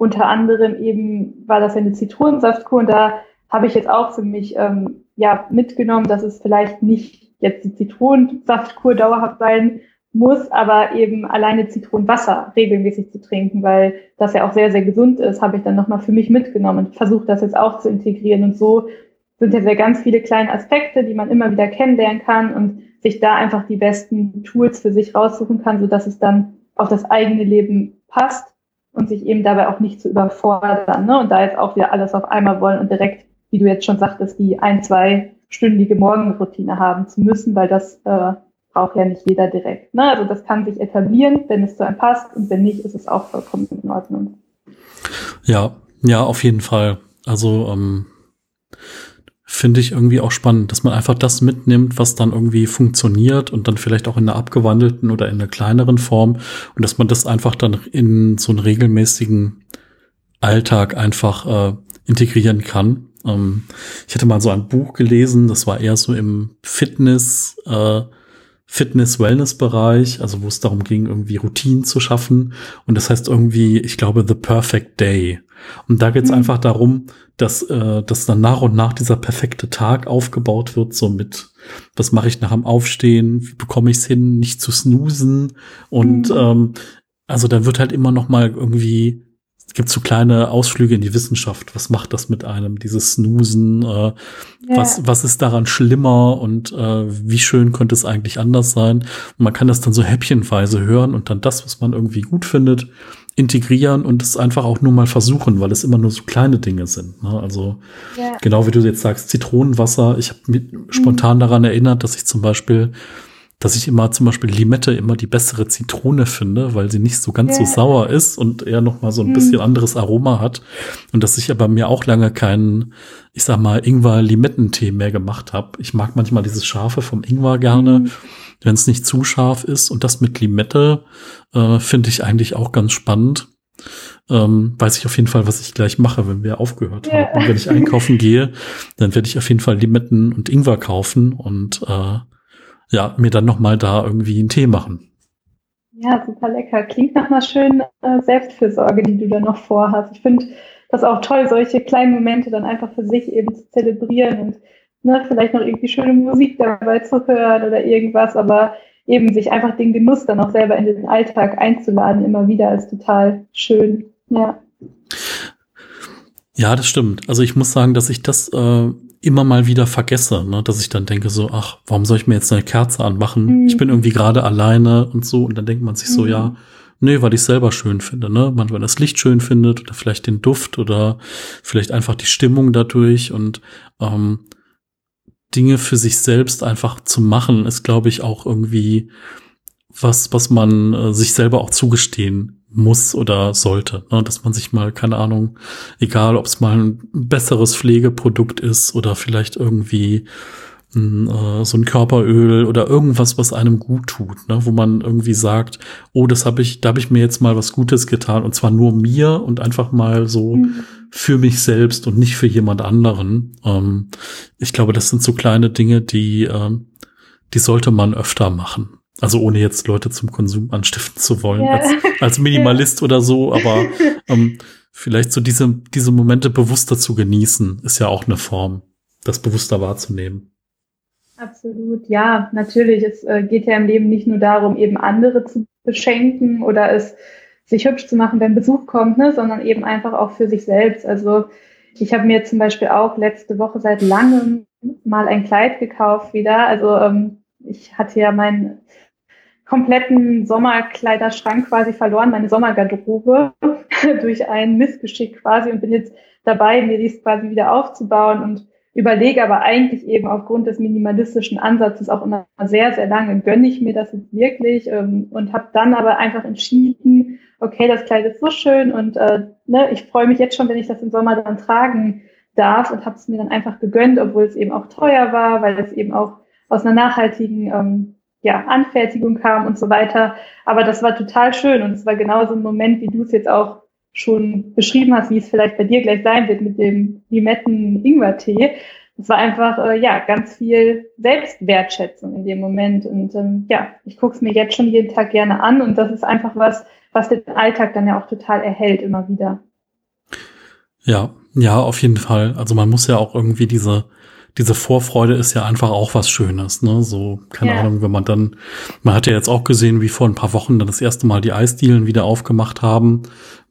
unter anderem eben war das eine Zitronensaftkur und da habe ich jetzt auch für mich ähm, ja mitgenommen, dass es vielleicht nicht jetzt die Zitronensaftkur dauerhaft sein muss, aber eben alleine Zitronenwasser regelmäßig zu trinken, weil das ja auch sehr, sehr gesund ist, habe ich dann nochmal für mich mitgenommen und versuche das jetzt auch zu integrieren. Und so sind ja sehr ganz viele kleine Aspekte, die man immer wieder kennenlernen kann und sich da einfach die besten Tools für sich raussuchen kann, sodass es dann auf das eigene Leben passt und sich eben dabei auch nicht zu überfordern. Ne? Und da jetzt auch wieder alles auf einmal wollen und direkt, wie du jetzt schon sagtest, die ein, zwei stündige Morgenroutine haben zu müssen, weil das äh, braucht ja nicht jeder direkt. Ne? Also das kann sich etablieren, wenn es zu einem passt und wenn nicht, ist es auch vollkommen in Ordnung. Ja, ja, auf jeden Fall. Also ähm, finde ich irgendwie auch spannend, dass man einfach das mitnimmt, was dann irgendwie funktioniert und dann vielleicht auch in einer abgewandelten oder in einer kleineren Form und dass man das einfach dann in so einen regelmäßigen Alltag einfach äh, integrieren kann. Ähm, ich hatte mal so ein Buch gelesen, das war eher so im Fitness, äh, Fitness-Wellness-Bereich, also wo es darum ging, irgendwie Routinen zu schaffen. Und das heißt irgendwie, ich glaube, The Perfect Day. Und da geht es mhm. einfach darum, dass, äh, dass dann nach und nach dieser perfekte Tag aufgebaut wird, so mit, was mache ich nach dem Aufstehen, wie bekomme ich es hin, nicht zu snoosen. Und mhm. ähm, also da wird halt immer noch mal irgendwie es gibt so kleine Ausflüge in die Wissenschaft. Was macht das mit einem, dieses Snoosen? Äh, ja. was, was ist daran schlimmer und äh, wie schön könnte es eigentlich anders sein? Und man kann das dann so häppchenweise hören und dann das, was man irgendwie gut findet, integrieren und es einfach auch nur mal versuchen, weil es immer nur so kleine Dinge sind. Ne? Also ja. genau wie du jetzt sagst, Zitronenwasser. Ich habe mich mhm. spontan daran erinnert, dass ich zum Beispiel dass ich immer zum Beispiel Limette immer die bessere Zitrone finde, weil sie nicht so ganz ja. so sauer ist und eher noch mal so ein mhm. bisschen anderes Aroma hat. Und dass ich aber mir auch lange keinen, ich sag mal, Ingwer-Limettentee mehr gemacht habe. Ich mag manchmal dieses Scharfe vom Ingwer gerne, mhm. wenn es nicht zu scharf ist. Und das mit Limette äh, finde ich eigentlich auch ganz spannend. Ähm, weiß ich auf jeden Fall, was ich gleich mache, wenn wir aufgehört ja. haben. Und wenn ich einkaufen gehe, dann werde ich auf jeden Fall Limetten und Ingwer kaufen und äh, ja, mir dann nochmal da irgendwie einen Tee machen. Ja, super lecker. Klingt nach einer schönen äh, Selbstfürsorge, die du da noch vorhast. Ich finde das auch toll, solche kleinen Momente dann einfach für sich eben zu zelebrieren und ne, vielleicht noch irgendwie schöne Musik dabei zu hören oder irgendwas, aber eben sich einfach den Genuss dann auch selber in den Alltag einzuladen, immer wieder, ist total schön. Ja. Ja, das stimmt. Also ich muss sagen, dass ich das äh, immer mal wieder vergesse, ne? dass ich dann denke so, ach, warum soll ich mir jetzt eine Kerze anmachen? Mhm. Ich bin irgendwie gerade alleine und so und dann denkt man sich so, mhm. ja, nee, weil ich selber schön finde, ne? Man, wenn das Licht schön findet oder vielleicht den Duft oder vielleicht einfach die Stimmung dadurch und ähm, Dinge für sich selbst einfach zu machen, ist, glaube ich, auch irgendwie was, was man äh, sich selber auch zugestehen muss oder sollte. Ne? Dass man sich mal, keine Ahnung, egal ob es mal ein besseres Pflegeprodukt ist oder vielleicht irgendwie ein, äh, so ein Körperöl oder irgendwas, was einem gut tut, ne? wo man irgendwie sagt, oh, das habe ich, da habe ich mir jetzt mal was Gutes getan und zwar nur mir und einfach mal so mhm. für mich selbst und nicht für jemand anderen. Ähm, ich glaube, das sind so kleine Dinge, die, äh, die sollte man öfter machen. Also ohne jetzt Leute zum Konsum anstiften zu wollen, ja. als, als Minimalist oder so, aber ähm, vielleicht so diese, diese Momente bewusster zu genießen, ist ja auch eine Form, das bewusster wahrzunehmen. Absolut, ja, natürlich. Es äh, geht ja im Leben nicht nur darum, eben andere zu beschenken oder es sich hübsch zu machen, wenn Besuch kommt, ne, sondern eben einfach auch für sich selbst. Also ich habe mir zum Beispiel auch letzte Woche seit langem mal ein Kleid gekauft wieder. Also ähm, ich hatte ja mein kompletten Sommerkleiderschrank quasi verloren, meine Sommergarderobe durch ein Missgeschick quasi und bin jetzt dabei, mir dies quasi wieder aufzubauen und überlege aber eigentlich eben aufgrund des minimalistischen Ansatzes auch immer sehr, sehr lange, gönne ich mir das jetzt wirklich ähm, und habe dann aber einfach entschieden, okay, das Kleid ist so schön und äh, ne, ich freue mich jetzt schon, wenn ich das im Sommer dann tragen darf und habe es mir dann einfach gegönnt, obwohl es eben auch teuer war, weil es eben auch aus einer nachhaltigen ähm, ja, Anfertigung kam und so weiter. Aber das war total schön und es war genauso ein Moment, wie du es jetzt auch schon beschrieben hast, wie es vielleicht bei dir gleich sein wird mit dem Limetten-Ingwer-Tee. Es war einfach, äh, ja, ganz viel Selbstwertschätzung in dem Moment. Und ähm, ja, ich gucke es mir jetzt schon jeden Tag gerne an und das ist einfach was, was den Alltag dann ja auch total erhält, immer wieder. Ja, ja, auf jeden Fall. Also man muss ja auch irgendwie diese, diese Vorfreude ist ja einfach auch was Schönes, ne? So, keine ja. Ahnung, wenn man dann, man hat ja jetzt auch gesehen, wie vor ein paar Wochen dann das erste Mal die Eisdielen wieder aufgemacht haben,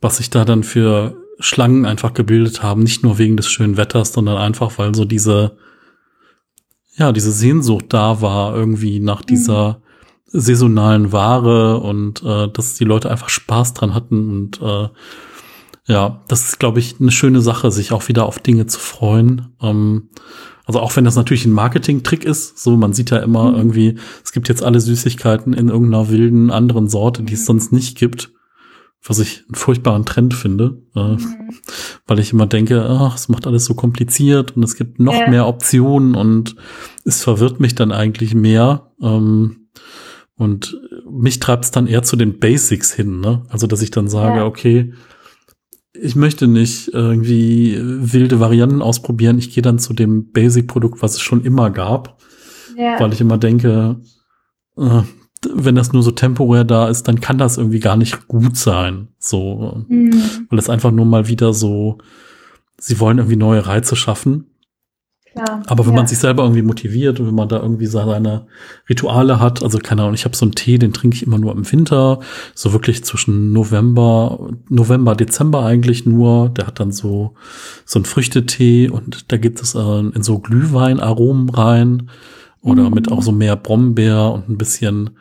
was sich da dann für Schlangen einfach gebildet haben, nicht nur wegen des schönen Wetters, sondern einfach, weil so diese, ja, diese Sehnsucht da war, irgendwie nach mhm. dieser saisonalen Ware und äh, dass die Leute einfach Spaß dran hatten und äh, ja, das ist, glaube ich, eine schöne Sache, sich auch wieder auf Dinge zu freuen. Ähm, also auch wenn das natürlich ein Marketing-Trick ist, so man sieht ja immer mhm. irgendwie, es gibt jetzt alle Süßigkeiten in irgendeiner wilden anderen Sorte, die es mhm. sonst nicht gibt, was ich einen furchtbaren Trend finde, äh, mhm. weil ich immer denke, ach, es macht alles so kompliziert und es gibt noch ja. mehr Optionen und es verwirrt mich dann eigentlich mehr. Ähm, und mich treibt es dann eher zu den Basics hin, ne? Also dass ich dann sage, ja. okay, ich möchte nicht irgendwie wilde Varianten ausprobieren. Ich gehe dann zu dem Basic-Produkt, was es schon immer gab. Ja. Weil ich immer denke, äh, wenn das nur so temporär da ist, dann kann das irgendwie gar nicht gut sein. So, mhm. weil es einfach nur mal wieder so, sie wollen irgendwie neue Reize schaffen. Klar, Aber wenn ja. man sich selber irgendwie motiviert und wenn man da irgendwie seine Rituale hat, also keine Ahnung, ich habe so einen Tee, den trinke ich immer nur im Winter, so wirklich zwischen November, November, Dezember eigentlich nur. Der hat dann so so einen Früchtetee und da geht es äh, in so Glühweinaromen rein oder mhm. mit auch so mehr Brombeer und ein bisschen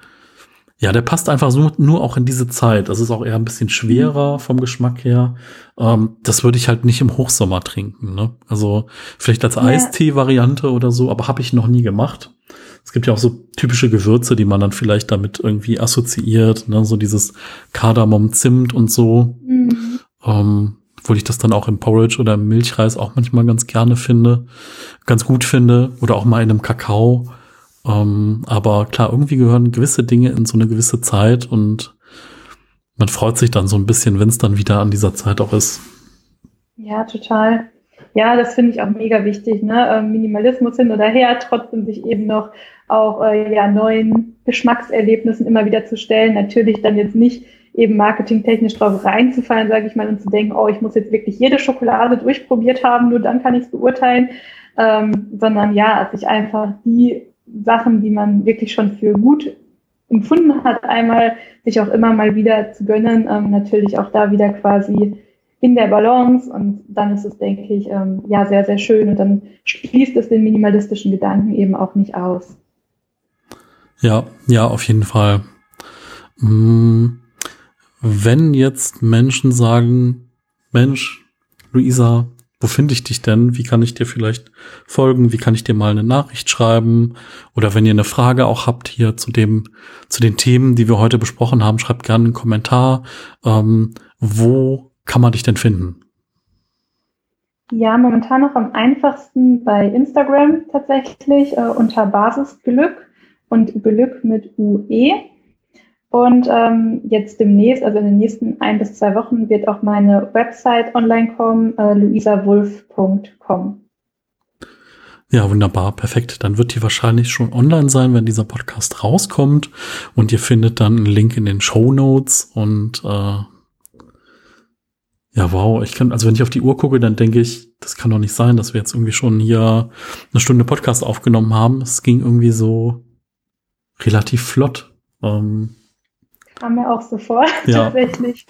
ja, der passt einfach so nur auch in diese Zeit. Das ist auch eher ein bisschen schwerer mhm. vom Geschmack her. Ähm, das würde ich halt nicht im Hochsommer trinken. Ne? Also vielleicht als ja. Eistee-Variante oder so, aber habe ich noch nie gemacht. Es gibt ja auch so typische Gewürze, die man dann vielleicht damit irgendwie assoziiert, ne? so dieses Kardamom, Zimt und so. Mhm. Ähm, obwohl ich das dann auch im Porridge oder im Milchreis auch manchmal ganz gerne finde, ganz gut finde oder auch mal in einem Kakao. Ähm, aber klar, irgendwie gehören gewisse Dinge in so eine gewisse Zeit und man freut sich dann so ein bisschen, wenn es dann wieder an dieser Zeit auch ist. Ja, total. Ja, das finde ich auch mega wichtig. Ne? Ähm, Minimalismus hin oder her, trotzdem sich eben noch auch äh, ja, neuen Geschmackserlebnissen immer wieder zu stellen. Natürlich dann jetzt nicht eben marketingtechnisch drauf reinzufallen, sage ich mal, und zu denken, oh, ich muss jetzt wirklich jede Schokolade durchprobiert haben, nur dann kann ich es beurteilen, ähm, sondern ja, sich einfach die Sachen, die man wirklich schon für gut empfunden hat, einmal sich auch immer mal wieder zu gönnen, ähm, natürlich auch da wieder quasi in der Balance und dann ist es, denke ich, ähm, ja sehr, sehr schön und dann schließt es den minimalistischen Gedanken eben auch nicht aus. Ja, ja, auf jeden Fall. Mm, wenn jetzt Menschen sagen, Mensch, Luisa, wo finde ich dich denn? Wie kann ich dir vielleicht folgen? Wie kann ich dir mal eine Nachricht schreiben? Oder wenn ihr eine Frage auch habt hier zu dem, zu den Themen, die wir heute besprochen haben, schreibt gerne einen Kommentar. Ähm, wo kann man dich denn finden? Ja, momentan noch am einfachsten bei Instagram tatsächlich äh, unter Basisglück und Glück mit UE. Und ähm, jetzt demnächst, also in den nächsten ein bis zwei Wochen, wird auch meine Website online kommen, äh, luisawulf.com. Ja, wunderbar, perfekt. Dann wird die wahrscheinlich schon online sein, wenn dieser Podcast rauskommt. Und ihr findet dann einen Link in den Show Notes. Und äh, ja, wow, ich kann, also wenn ich auf die Uhr gucke, dann denke ich, das kann doch nicht sein, dass wir jetzt irgendwie schon hier eine Stunde Podcast aufgenommen haben. Es ging irgendwie so relativ flott. Ähm, Kam mir auch so vor, ja. tatsächlich.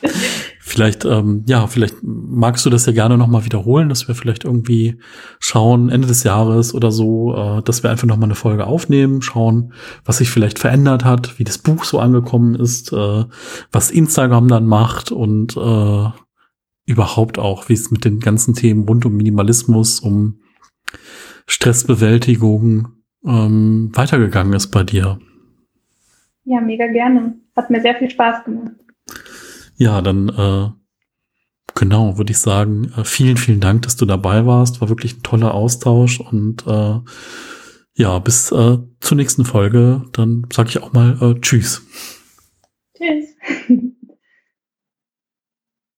Vielleicht, ähm, ja, vielleicht magst du das ja gerne nochmal wiederholen, dass wir vielleicht irgendwie schauen, Ende des Jahres oder so, äh, dass wir einfach nochmal eine Folge aufnehmen, schauen, was sich vielleicht verändert hat, wie das Buch so angekommen ist, äh, was Instagram dann macht und äh, überhaupt auch, wie es mit den ganzen Themen rund um Minimalismus, um Stressbewältigung ähm, weitergegangen ist bei dir. Ja, mega gerne. Hat mir sehr viel Spaß gemacht. Ja, dann äh, genau, würde ich sagen, äh, vielen, vielen Dank, dass du dabei warst. War wirklich ein toller Austausch und äh, ja, bis äh, zur nächsten Folge. Dann sage ich auch mal äh, Tschüss. Tschüss.